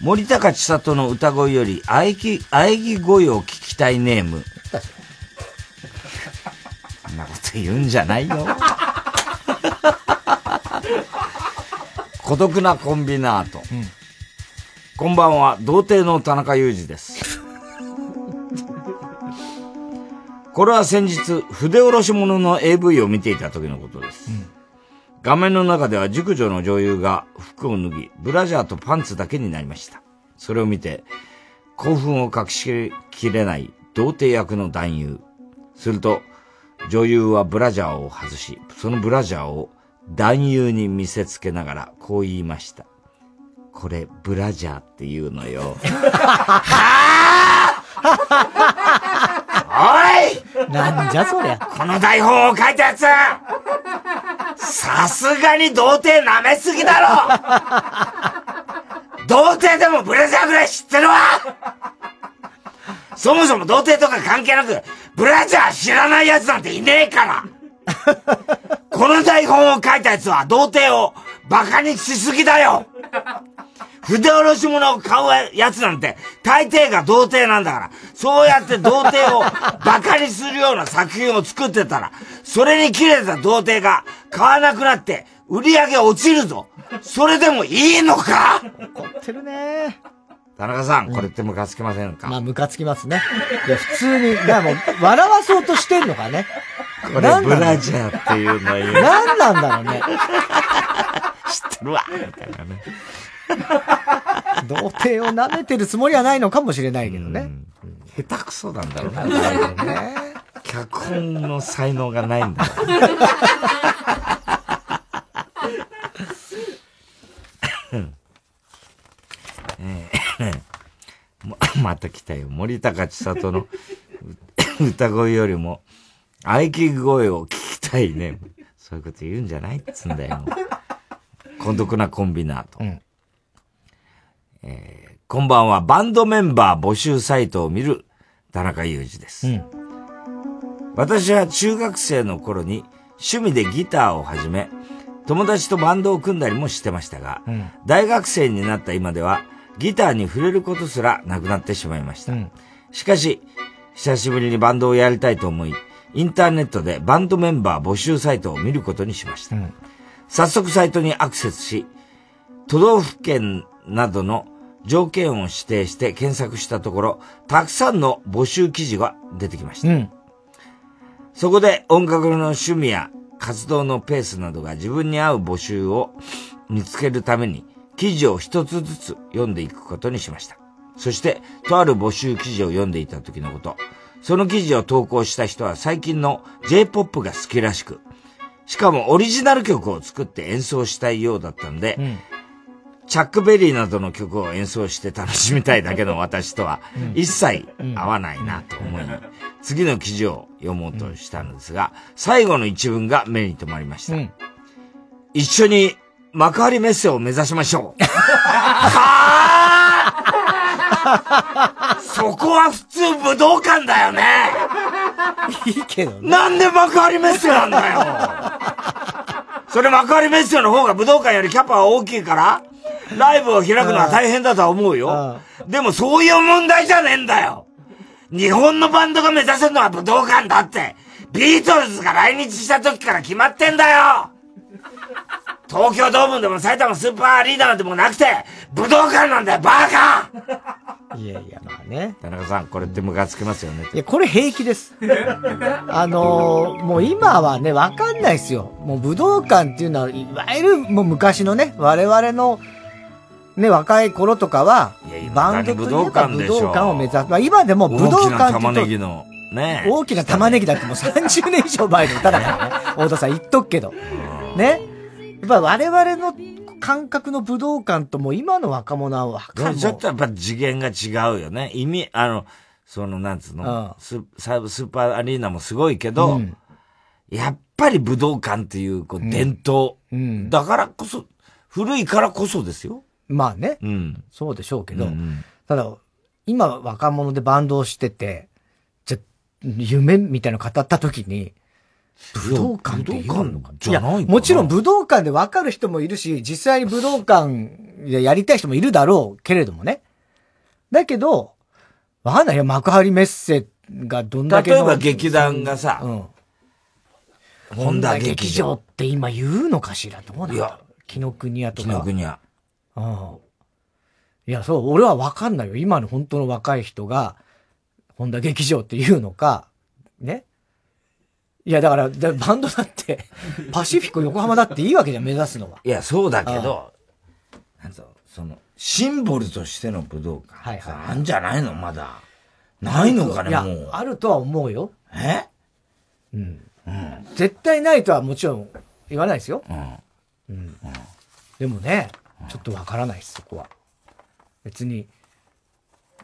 森高千里の歌声より、喘ぎ、喘ぎ声を聞きたいネーム。そんなこと言うんじゃないよ。[laughs] 孤独なコンビナート。こんばんは、童貞の田中裕二です。これは先日、筆下ろし物の AV を見ていた時のことです。画面の中では熟女の女優が服を脱ぎ、ブラジャーとパンツだけになりました。それを見て、興奮を隠しきれない童貞役の男優。すると、女優はブラジャーを外し、そのブラジャーを男優に見せつけながらこう言いました。これ、ブラジャーって言うのよ。[laughs] おい！なんじゃそりゃ。この台本を書いたやつ！さすがに童貞舐めすぎだろ！[laughs] 童貞でもブラジャーぐらい知ってるわ！そもそも童貞とか関係なく、ブラジャー知らない奴なんていねえから [laughs] この台本を書いた奴は童貞をバカにしすぎだよ。[laughs] 筆下ろし物を買うやつなんて、大抵が童貞なんだから、そうやって童貞をバカにするような作品を作ってたら、それに切れた童貞が買わなくなって、売り上げ落ちるぞ。それでもいいのか？怒ってるね。田中さん、これってムカつきませんか、まあ、ムカつきますね。いや、普通に、だからもう、笑わそうとしてんのかね。これブラジャーっていうのよ。何なんだろうね。知ってるわみたいなね。童貞を舐めてるつもりはないのかもしれないけどね。下手くそなんだろうね。脚本の才能がないんだろう。[laughs] えーま [laughs] また来たよ。森高千里の [coughs] 歌声よりも、喘ぎ声を聞きたいね。そういうこと言うんじゃないっつんだよ。孤独なコンビナート。えーこんばんは、バンドメンバー募集サイトを見る田中裕二です。私は中学生の頃に趣味でギターを始め、友達とバンドを組んだりもしてましたが、大学生になった今ではギターに触れることすらなくなってしまいました。しかし、久しぶりにバンドをやりたいと思い、インターネットでバンドメンバー募集サイトを見ることにしました。早速サイトにアクセスし、都道府県などの条件を指定して検索したところ、たくさんの募集記事が出てきました。そこで音楽の趣味や活動のペースなどが自分に合う募集を見つけるために記事を一つずつ読んでいくことにしました。そして、とある募集記事を読んでいた時のこと。その記事を投稿した人は最近の J-POP が好きらしく、しかもオリジナル曲を作って演奏したいようだったんで、チャックベリーなどの曲を演奏して楽しみたいだけの私とは一切合わないなと思い、次の記事を読もうとしたのですが、最後の一文が目に留まりました。一緒に幕張メッセを目指しましょう。[laughs] はぁそこは普通武道館だよね。いいけどね。なんで幕張メッセなんだよ。それ幕張メッセの方が武道館よりキャパは大きいから、ライブを開くのは大変だとは思うよ。でもそういう問題じゃねえんだよ。日本のバンドが目指せるのは武道館だって、ビートルズが来日した時から決まってんだよ東京ドームでも埼玉スーパーアリーナでもなくて、武道館なんだよ、バカいやいや、まあね。田中さん、これってムカつきますよね。いや、これ平気です。[laughs] あのーもう今はね、わかんないですよ。もう武道館っていうのは、いわゆるもう昔のね、我々の、ね、若い頃とかは、バンドといえば武道館を目指す。まあ今でも武道大きな館玉っていうと、ねぎの、ね大きな玉ねぎだってもう30年以上前の歌だからね。[laughs] 太田さん言っとくけど。ね。やっぱ我々の感覚の武道館ともう今の若者はわかんない。ちょっとやっぱ次元が違うよね。意味、あの、その、なんつうの、スサスーパーアリーナもすごいけど、うんやっぱり武道館っていう、こう、伝統、だからこそ、古いからこそですよ。まあね。うん。そうでしょうけど、うんうんただ、今若者でバンドをしてて、じゃ、夢みたいなの語った時に、武道館って言うのか？じゃないもちろん武道館で分かる人もいるし、実際に武道館でやりたい人もいるだろうけれどもね。だけど、わかんないよ。幕張メッセがどんだけの例えば劇団がさ、うん。本田劇場って今言うのかしら？どうなんだろう？紀ノ国屋とか。紀ノ国屋。ああ。いや、そう、俺は分かんないよ。今の本当の若い人が、本田劇場って言うのか、ね？いや、だから、だバンドだって、[laughs] パシフィコ横浜だっていいわけじゃん、目指すのは。いや、そうだけど、なんと、その、シンボルとしての武道館。はいはい。あんじゃないの？まだ。ないのかね、いやもう。あるとは思うよ。え？うん。うん。絶対ないとはもちろん言わないですよ。うん。うん。でもね、ちょっとわからないです、そこは。別に、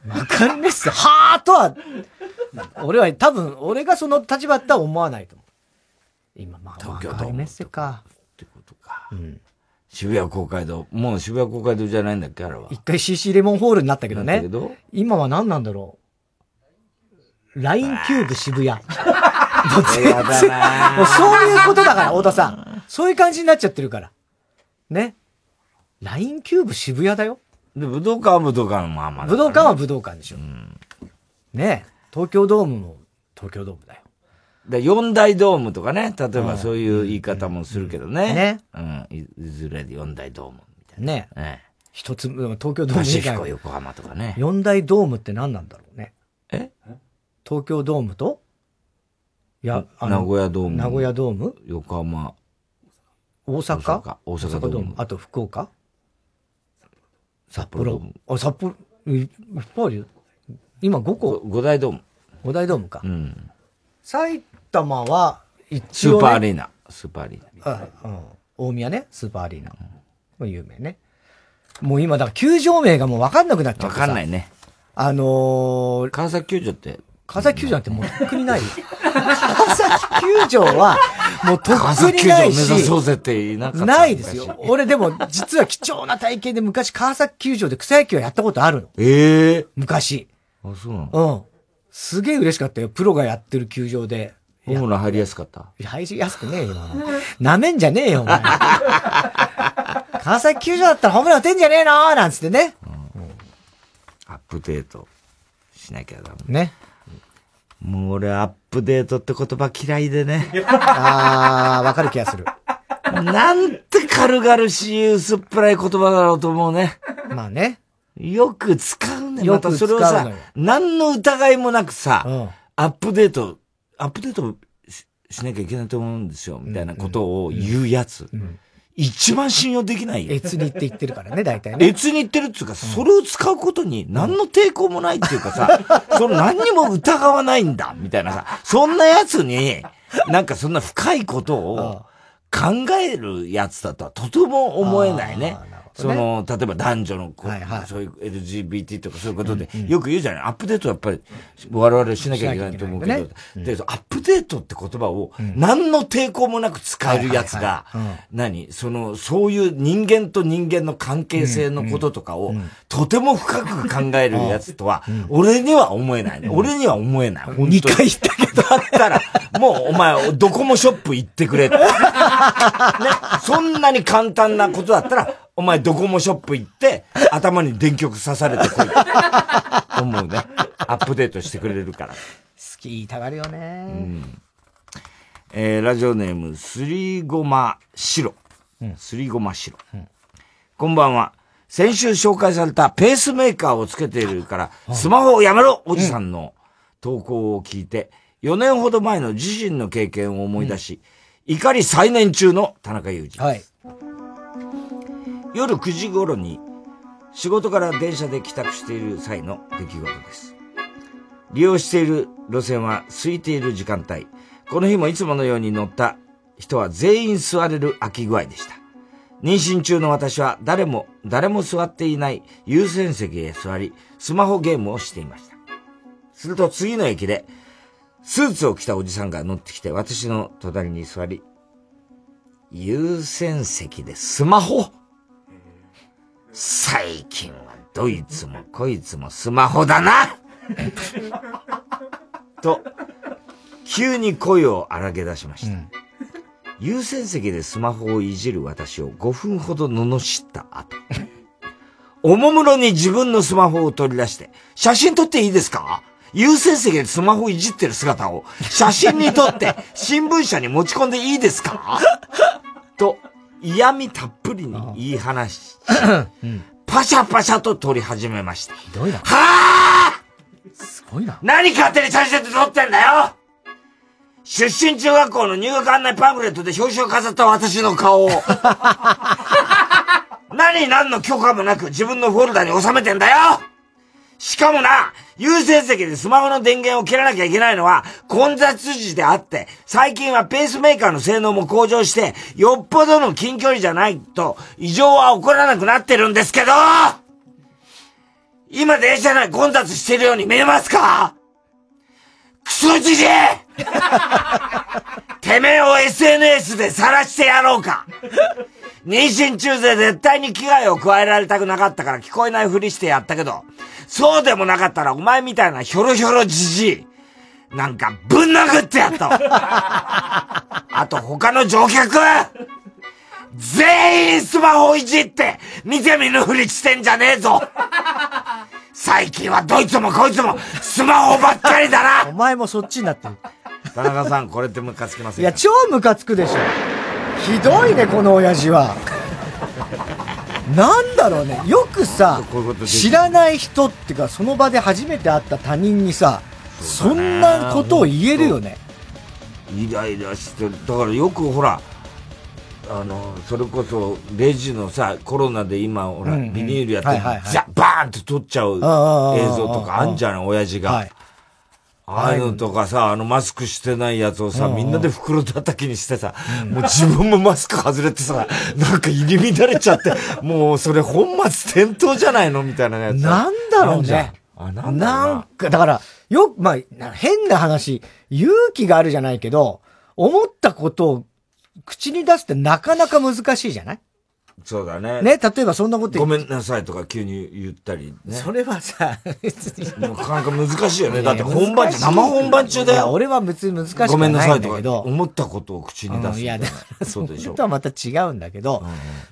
わかんないっす。はーとは、俺は多分、俺がその立場だったら思わないと思う。今、まあ、東京ドーム幕張メッセか。うん。渋谷公会堂。もう渋谷公会堂じゃないんだっけあれは。一回 CC レモンホールになったけどねど。今は何なんだろう。ラインキューブ渋谷。[laughs] もう全然なもうそういうことだから、太田さん。そういう感じになっちゃってるから。ね。ラインキューブ渋谷だよ。で、武道館は武道館のまあまあ、武道館は武道館でしょ。ね東京ドームも東京ドームだよ。で、四大ドームとかね、例えばそういう言い方もするけどね。ね。うん。いずれで四大ドームみたいな。ねええ。一つ、東京ドームパシフィコ横浜とかね。四大ドームって何なんだろうね。え？東京ドームと？いや、名古屋ドーム。名古屋ドーム？横浜。大阪？大阪ドーム。あと福岡？札幌。あ、札幌、いっぱいあるよ。今5個？五大ドーム。五大ドームか。うん。埼玉は、一応、ね、スーパーアリーナ。スーパーアリーナ。うん。大宮ね、スーパーアリーナ。うん、有名ね。もう今、だから球場名がもう分かんなくなっちゃう分かんないね。あのー、川崎球場って。川崎球場なんてもうとっくにない。[laughs] 川崎球場は、もうとっくにないし。そうぜっていな。ないですよ。俺でも、実は貴重な体験で昔川崎球場で草野球やったことあるの。ええー、昔。あ、そうなの？うん。すげえ嬉しかったよ。プロがやってる球場で。ホームラン入りやすかった？入りやすくねえよ。なめんじゃねえよ、お前。[laughs] 川崎球場だったらホームラン打てんじゃねえの？なんつってね、うん。アップデートしなきゃダメ。ね。もう俺アップデートって言葉嫌いでね。[laughs] あー、わかる気がする。なんて軽々しい薄っぺらい言葉だろうと思うね。まあね。よく使うね。またそれをさ、何の疑いもなくさ、うん、アップデート、アップデートししなきゃいけないと思うんですよ、みたいなことを言うやつ。うんうん、一番信用できないよ。越にって言ってるからね、大体ね。越に言ってるっていうか、それを使うことに何の抵抗もないっていうかさ、[laughs] その何にも疑わないんだ、みたいなさ、そんなやつに、なんかそんな深いことを考えるやつだとはとても思えないね。その、例えば男女の、はいはい、そういう LGBT とかそういうことで、よく言うじゃない、アップデートはやっぱり我々しなきゃいけないと思うけど、で、アップデートって言葉を何の抵抗もなく使えるやつが、何その、そういう人間と人間の関係性のこととかを、とても深く考えるやつとは、俺には思えない。ね。俺には思えない。本当に。2回言ったけど。だったら、もうお前、ドコモショップ行ってくれって。[laughs] ね、そんなに簡単なことだったら、お前ドコモショップ行って、頭に電極刺されてこい。思うね。アップデートしてくれるから。好き言いたがるよね。うん。えー、ラジオネーム、すりごま白。すりごま白、うん。こんばんは。先週紹介されたペースメーカーをつけているから、スマホをやめろおじさんの投稿を聞いて、4年ほど前の自身の経験を思い出し、うん、怒り最年中の田中裕二。はい。夜9時頃に仕事から電車で帰宅している際の出来事です。利用している路線は空いている時間帯。この日もいつものように乗った人は全員座れる空き具合でした。妊娠中の私は誰も、誰も座っていない優先席へ座り、スマホゲームをしていました。すると次の駅で、スーツを着たおじさんが乗ってきて私の隣に座り、優先席でスマホ。最近はどいつもこいつもスマホだな。[laughs] と、急に声を荒げ出しました。うん、優先席でスマホをいじる私を5分ほど罵った後、[laughs] おもむろに自分のスマホを取り出して、写真撮っていいですか？優先席でスマホいじってる姿を写真に撮って [laughs] 新聞社に持ち込んでいいですか？と、嫌味たっぷりに言い話し、うん、パシャパシャと撮り始めました。ひどいな。はぁすごいな。何勝手に写真で撮ってんだよ出身中学校の入学案内パンフレットで表紙を飾った私の顔を。[laughs] 何何の許可もなく自分のフォルダに収めてんだよしかもな、優先席でスマホの電源を切らなきゃいけないのは混雑時であって、最近はペースメーカーの性能も向上して、よっぽどの近距離じゃないと異常は起こらなくなってるんですけど今電車内混雑してるように見えますか？クソじじい！[laughs] てめえを SNS で晒してやろうか。妊娠中で絶対に危害を加えられたくなかったから聞こえないふりしてやったけど、そうでもなかったらお前みたいなひょろひょろじじい、なんかぶん殴ってやった [laughs] あと他の乗客全員スマホいじって見て見ぬふりしてんじゃねえぞ最近はどいつもこいつもスマホばっかりだなお前もそっちになってる。田中さん、これってムカつきませんか？いや、超ムカつくでしょ。ひどいね、この親父は。なんだろうね。よくさ知らない人っていうか、その場で初めて会った他人にさ、そんなことを言えるよね。イライラしてる。だからよくほら、あの、それこそ、レジのさ、コロナで今、ほら、ビニールやって、はいはいはいザバーンって取っちゃう映像とかあんじゃない、親父が。はいああい。うのとかさ、あのマスクしてないやつをさ、みんなで袋叩きにしてさ、もう自分もマスク外れてさ、[laughs] なんか入り乱れちゃって、もうそれ本末転倒じゃないのみたいなやつ。なんだろうね。あ、なんな。んか、だから、よく、まあ、な変な話、勇気があるじゃないけど、思ったことを口に出すってなかなか難しいじゃない？そうだね。ね、例えばそんなことごめんなさいとか急に言ったりね。それはさ、[laughs] 別に。なかなか難しいよね。だって本番中、生本番中だよ。俺は別に難しくはごめんなさないいんとかだけど。思ったことを口に出すうんいや、だ [laughs] そうでしょとはまた違うんだけど、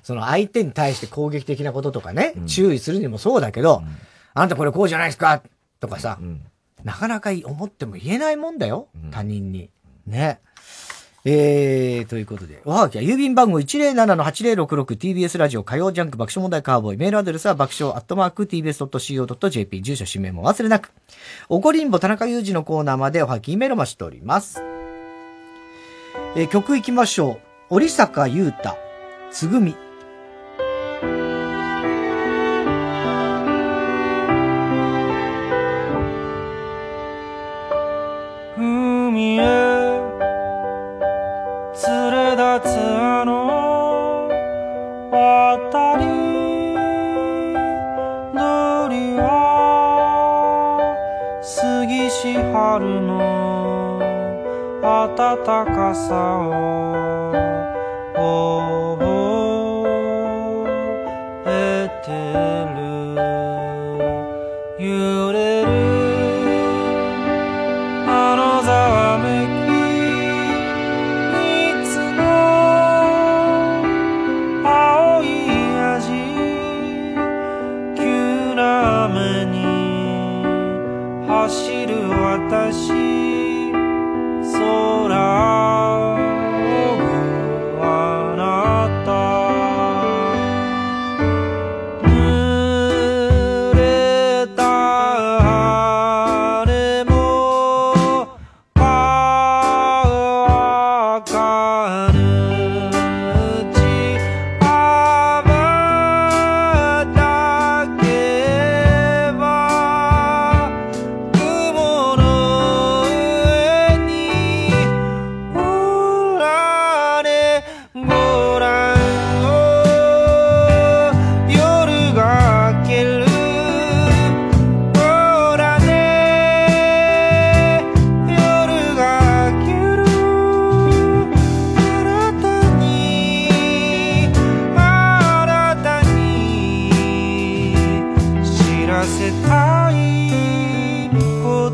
その相手に対して攻撃的なこととかね、注意するにもそうだけど、あなたこれこうじゃないですかとかさ、なかなか思っても言えないもんだよ、他人に。ね。えー、ということで、おはがきは郵便番号 107-8066TBS ラジオ火曜ジャンク爆笑問題カーボーイ。メールアドレスは爆笑アットマーク TBS.CO.JP。住所氏名も忘れなく。おこりんぼ田中裕二のコーナーまでおはぎメールを待ちしております。えー曲いきましょう。折坂優太、つぐみ。海へ立つあの渡り鳥は杉し春の暖かさを覚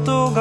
こ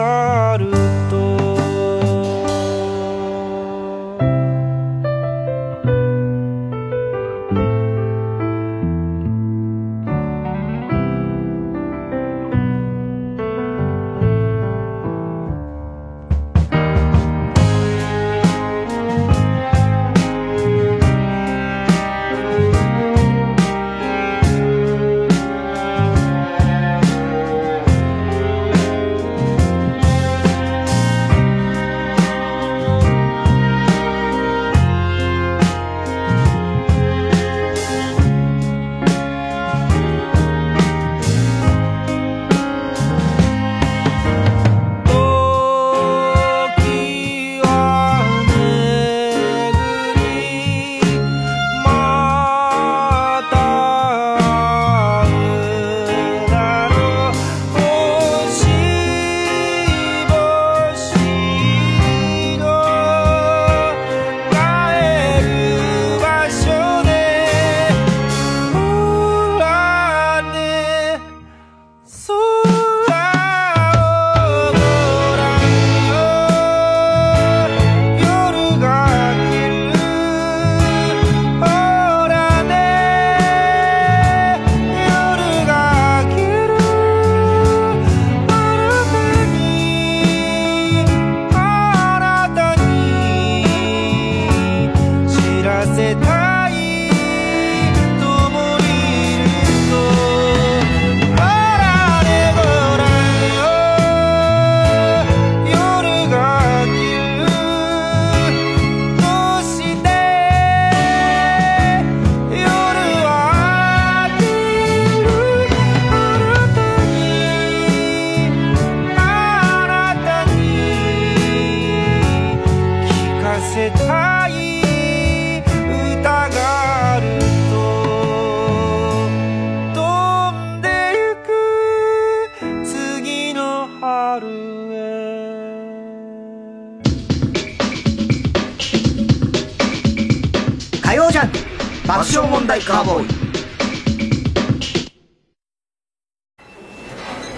カーボーイ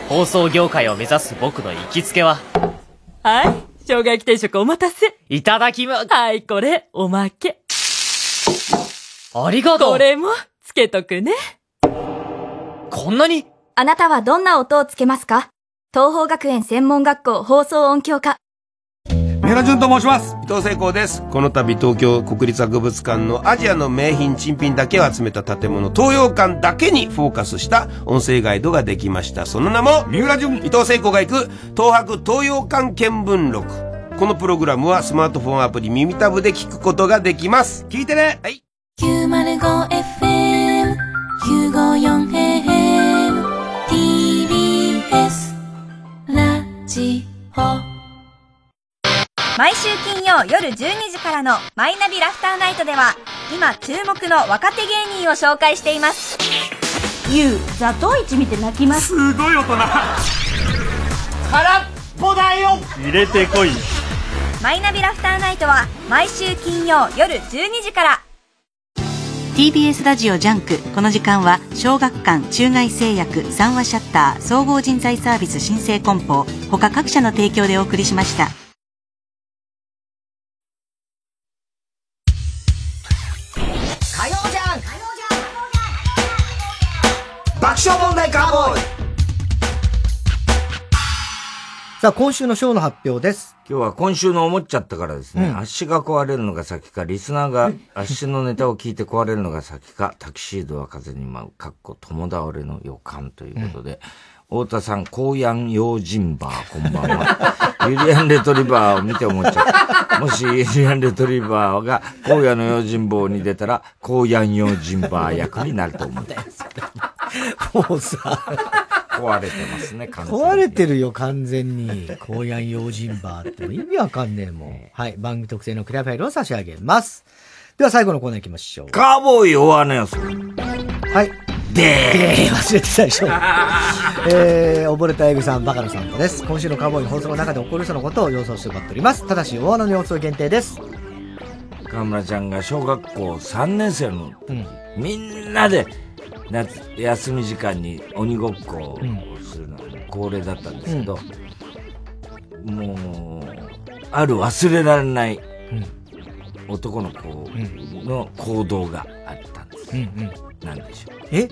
放送業界を目指す僕の行きつけは、はい。生姜焼き定食お待たせ。いただきま、はい、これ、おまけ。ありがとうこれも、つけとくね。こんなに？あなたはどんな音をつけますか？東方学園専門学校放送音響科。三浦淳と申します。伊藤聖光です。この度東京国立博物館のアジアの名品珍品だけを集めた建物東洋館だけにフォーカスした音声ガイドができました。その名も三浦淳。伊藤聖光が行く東博東洋館見聞録。このプログラムはスマートフォンアプリ耳タブで聞くことができます。聞いてね。はい。905FM 954AM TBS ラジオ毎週金曜夜12時からのマイナビラフターナイトでは、今注目の若手芸人を紹介しています。ゆう、座頭市見て泣きます。すごい大人空っぽだよ入れてこいマイナビラフターナイトは毎週金曜夜12時から。TBS ラジオジャンクこの時間は小学館中外製薬三和シャッター総合人材サービス新生梱包他各社の提供でお送りしましたさあ、今週のショーの発表です。今日は今週の思っちゃったからですね、うん足が壊れるのが先か、リスナーが足のネタを聞いて壊れるのが先か、タキシードは風に舞う、かっこ友倒れの予感ということで、太田さん、コーヤン用心バー、こんばんは。[laughs] ユリアンレトリバーを見て思っちゃった。[laughs] もしユリアンレトリバーが荒野の用心棒に出たら、コーヤン用心バー役になると思う。[laughs] もうさ、壊れてますね、完全に壊れてるよ、完全に。高野用心バーって意味わかんねえもん。はい。番組特製のクリアファイルを差し上げます。では最後のコーナー行きましょう。カーボーイ大穴予想。はい。でー忘れてたでしょ。[laughs] えー、溺れたエグさん、バカラさんとです。今週のカーボーイの放送の中で起こる人のことを予想してもらっております。ただし、大穴の予想限定です。河村ちゃんが小学校3年生の、みんなで夏休み時間に鬼ごっこをするのが恒例だったんですけど、もう、ある忘れられない男の子の行動があったんです。うんうん。なんでしょう。え？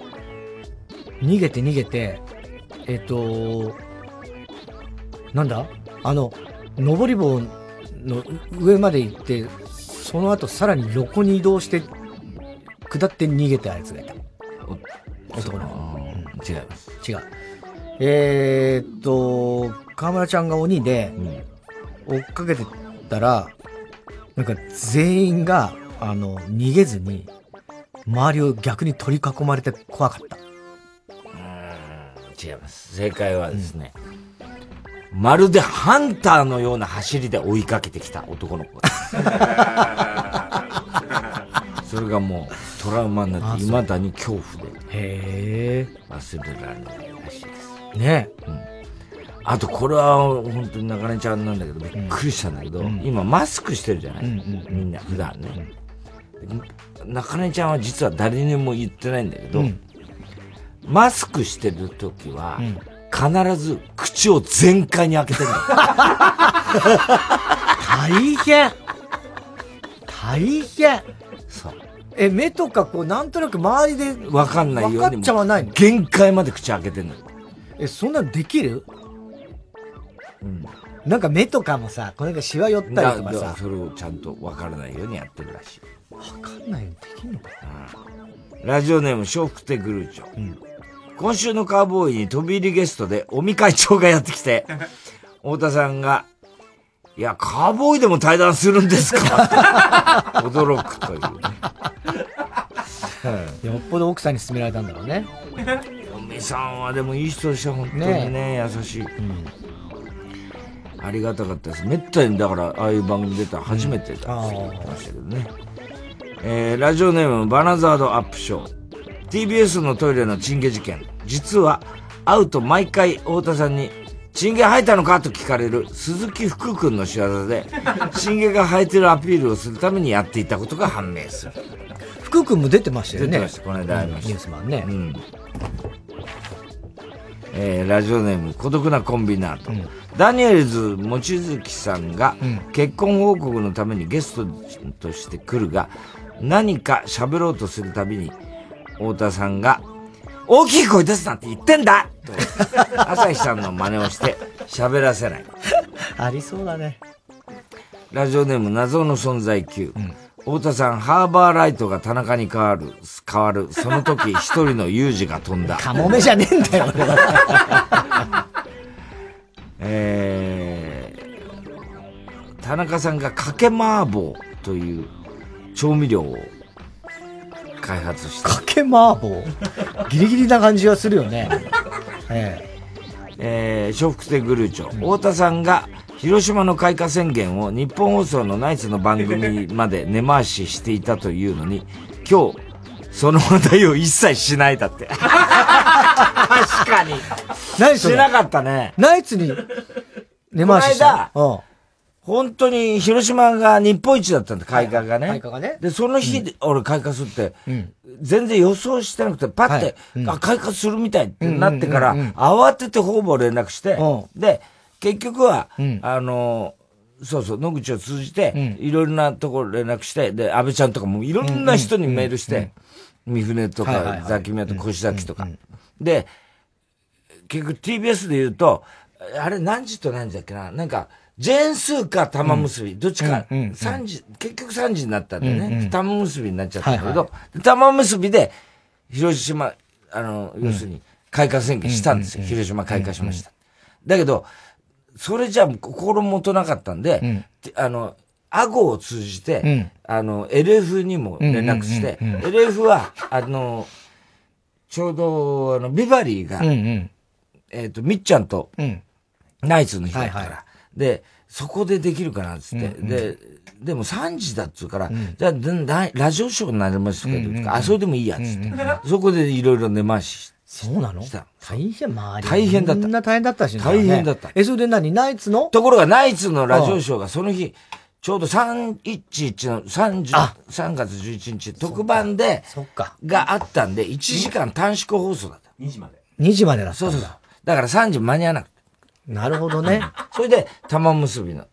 逃げて逃げて、えっ、と、なんだ？あの、登り棒の上まで行って、その後さらに横に移動して、下って逃げたやつがいた。男の子。違います。違う。えーっと、河村ちゃんが鬼で、追っかけてたら、なんか全員が、あの、逃げずに、周りを逆に取り囲まれて怖かった。違います。正解はですね、まるでハンターのような走りで追いかけてきた男の子です。[laughs] それがもうトラウマになって、あそう。未だに恐怖で。へ忘れられないらしいです。ね。あと、これは本当に中根ちゃんなんだけど、びっくりしたんだけど、今マスクしてるじゃない、みんな、普段ね。中根ちゃんは実は誰にも言ってないんだけど、うん。マスクしてる時は、必ず口を全開に開けてる。[laughs] 大変。大変。そう。え、目とかこう、なんとなく周りで、わかんないように。わかっちゃわないの？限界まで口開けてんのよ。え、そんなのできる？なんか目とかもさ、これがシワ寄ったりとかさそれをちゃんとわからないようにやってるらしい。わかんないようにできんのかラジオネーム、笑福亭グルーチョ。今週のカーボーイに飛び入りゲストで、尾身会長がやってきて、[laughs] 太田さんが、いや、カーボーイでも対談するんですか？[laughs] 驚くというね。よっぽど奥さんに勧められたんだろうね。尾身さんはでもいい人でした、本当にね、優しい。ありがたかったです。めったに、だから、ああいう番組出たら初めてだって言ってましたけどね。えー、ラジオネーム、バナザードアップショー。TBS のトイレのチンゲ事件。実は、会うと毎回太田さんに、チンゲ生えたのか？と聞かれる鈴木福君の仕業で、[laughs] チンゲが生えてるアピールをするためにやっていたことが判明する。福空君も出てましたよね。出てました、この間会いました。ニュースマンね。うん。えーラジオネーム、孤独なコンビナート。ダニエルズ望月さんが、結婚報告のためにゲストとして来るが、何か喋ろうとするたびに、太田さんが、大きい声出すなんて言ってんだと、朝日さんの真似をして喋らせない。ありそうだね。ラジオネーム謎の存在級。太田さん、ハーバーライトが田中に変わる、変わる。その時、[laughs] 一人の有事が飛んだ。カモメじゃねえんだよ、俺は。[laughs] えー、田中さんがかけ麻婆という調味料を開発した。かけ麻婆ギリギリな感じがするよね。ええー、笑福亭グルーチョ、太田さんが広島の開花宣言を日本放送のナイツの番組まで根回ししていたというのに、今日、その話題を一切しないだって。確かに。何 [laughs] しなかったね。ナイツに根回しした？この間、本当に広島が日本一だったんだ、開花がね。開花がね。で、その日で、俺開花するって、全然予想してなくて、パッて、あ、開花するみたいってなってから、慌てて方々連絡して、で、結局は、あの、そうそう、野口を通じて、いろいろなところ連絡して、で、安倍ちゃんとかもいろんな人にメールして、三船とかザキミヤと小崎とか。で、結局 TBS で言うと、あれ何時と何時だっけな？なんか、ジェーンスーか玉結び、どっちか、うんうんうん。3時、結局3時になったんだよね。玉結びになっちゃったんだけど、はい玉結びで、広島、あの、要するに、開花宣言したんですよ。広島開花しました。だけど、それじゃ心もとなかったんで、あの、アゴを通じて、うん。あの、LF にも連絡して、LF は、あの、ちょうど、あの、ビバリーが、うんうん。えっ、と、みっちゃんと、うん。ナイツの日だったから、で、そこでできるかなっつって、うんうん。で、でも3時だっつうから、じゃあ、でララジオショーになりますか、うんうんうん。あ、それでもいいやっつって、そこでいろいろ根回しそうなの？した。大変、周り。大変だった。みんな大変だったしね。大変だった。え、それで何？ナイツの？ところが、ナイツのラジオショーがその日、ちょうど311の30 3月11日特番で、があったんで、1時間短縮放送だった。2時まで。2時までだったそうそうそう。だから3時間に合わなくて。なるほどね。それで、玉結びの、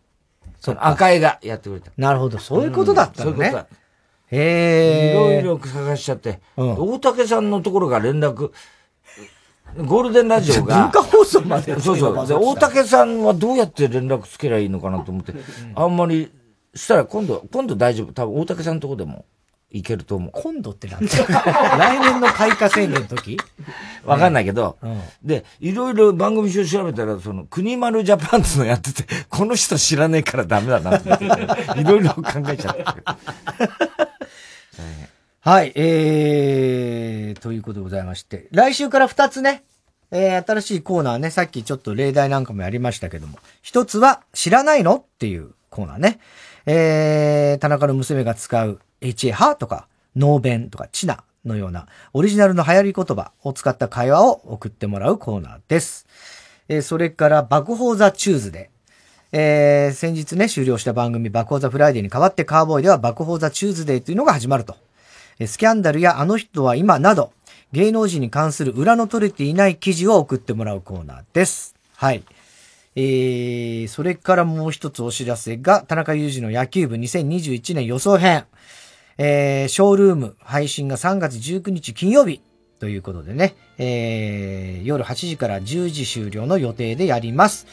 その赤井がやってくれた。なるほど、そういうことだったのねそういうことだ。へえ。いろいろ探しちゃって、大竹さんのところが連絡、ゴールデンラジオが。文化放送までそうそう。で、大竹さんはどうやって連絡つけりゃいいのかなと思って、あんまり、したら今度、今度大丈夫。多分大竹さんのとこでもいけると思う。今度ってなんだよ。[laughs] 来年の開花宣言の時？わかんないけど、うん。で、いろいろ番組表調べたら、その、国丸ジャパンツのやってて、[laughs] この人知らねえからダメだなと思って、いろいろ考えちゃった。[laughs] はい、えー、ということでございまして、来週から2つね、えー、新しいコーナーね、さっきちょっと例題なんかもやりましたけども、一つは、知らないの？っていうコーナーね。えー、田中の娘が使う HA はとか、ノーベンとか、チナのようなオリジナルの流行り言葉を使った会話を送ってもらうコーナーです。えー、それから、爆報ザチューズで、えー、先日ね、終了した番組爆報ザフライデーに代わってカーボーイでは爆報ザチューズデーというのが始まると。スキャンダルやあの人は今など、芸能人に関する裏の取れていない記事を送ってもらうコーナーです。はい。えー、それからもう一つお知らせが、田中裕二の野球部2021年予想編。えー、ショールーム配信が3月19日金曜日。ということでね、えー、夜8時から10時終了の予定でやります。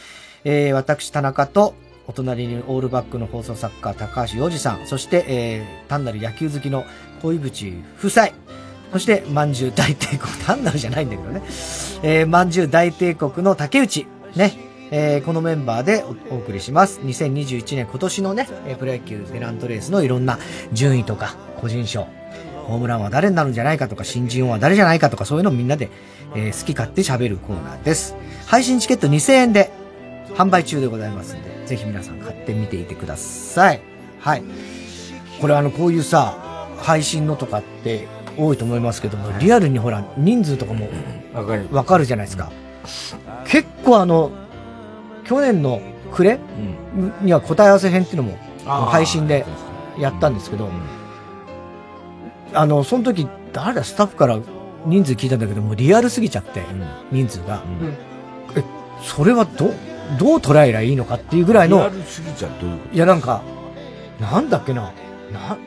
えー、私、田中と、お隣にオールバックの放送作家、高橋洋二さん、そして、えー、単なる野球好きの恋淵夫妻、そして、まんじゅう大帝国、単なるじゃないんだけどね、えー、まんじゅう大帝国の竹内、ね、えーこのメンバーでおお送りします。2021年今年のね、えープロ野球ペナントレースのいろんな順位とか、個人賞、ホームランは誰になるんじゃないかとか、新人王は誰じゃないかとか、そういうのをみんなで、えー好き勝手喋るコーナーです。配信チケット2000円で販売中でございますんで、ぜひ皆さん買ってみていてください。はい。これあの、こういうさ、配信のとかって多いと思いますけども、リアルにほら、人数とかもわかる。わかるじゃないですか。結構あの、去年の暮れには答え合わせ編っていうのも配信でやったんですけど、あの、その時、誰だ、スタッフから人数聞いたんだけど、もうリアルすぎちゃって、人数が。え、それはど、どう捉えりゃいいのかっていうぐらいの、リアルすぎちゃうどういうこいや、なんか、なんだっけな、な、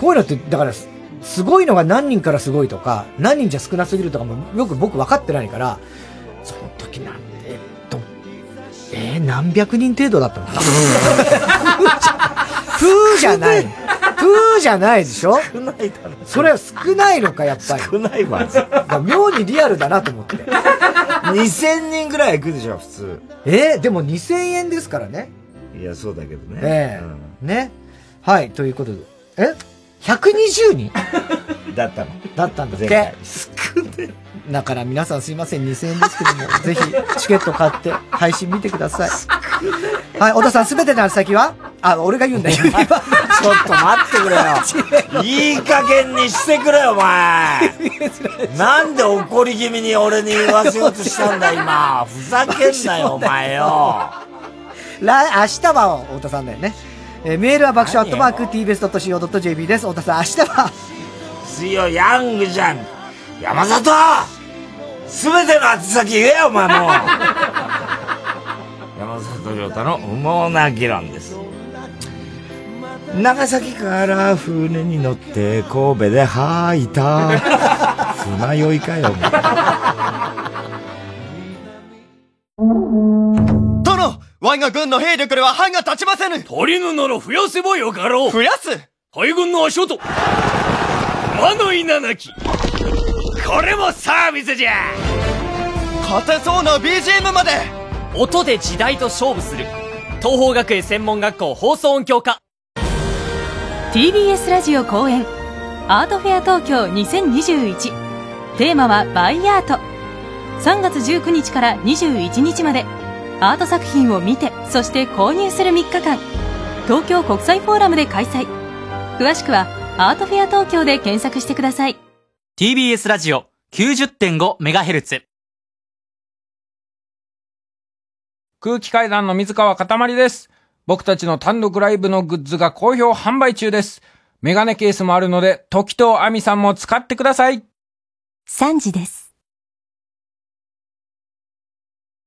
こういうのって、だから、すすごいのが何人からすごいとか、何人じゃ少なすぎるとかも、よく僕分かってないから、その時なんえっと、えー何百人程度だったのかな？[laughs] プーじゃない。プーじゃないでしょ？少ないだろ。それは少ないのか、やっぱり。少ないわ。妙にリアルだなと思って。2000人ぐらい行くでしょ、普通。えーでも2000円ですからね。いや、そうだけどね。ええね。はい、ということで。え？?120 人だったの。だったんだっ前回けだから皆さんすいません、2000円ですけども、ぜひチケット買って配信見てください。はい、小田さんすべての先は？あ、俺が言うんだよ。[laughs] ちょっと待ってくれよ。[laughs] いい加減にしてくれよ、お前。[laughs] なんで怒り気味に俺に言わせようとしたんだ、今。ふざけんなよ、お前よ。来、明日は太田さんだよね。えーメールは爆笑アットマーク tbs.co.jp です。太田さん、明日は水曜ヤングじゃん。山里すべての宛先言えよ、お前もう。[laughs] 山里亮太の不毛な議論です。長崎から船に乗って神戸で吐いた [laughs] 船酔いかよ、お前殿我が軍の兵力では歯が立ちませぬ。足りぬなら増やせばよかろう。増やす？海軍の足音。魔の稲なき。これもサービスじゃ。勝てそうな BGM まで。音で時代と勝負する。東邦学園専門学校放送音響科。TBS ラジオ公演。アートフェア東京2021テーマはバイアート。3月19日から21日までアート作品を見てそして購入する3日間東京国際フォーラムで開催詳しくはアートフェア東京で検索してください TBS ラジオ 90.5MHz 空気階段の水川かたまりです。僕たちの単独ライブのグッズが好評販売中です。メガネケースもあるので、時と亜美さんも使ってください。3時です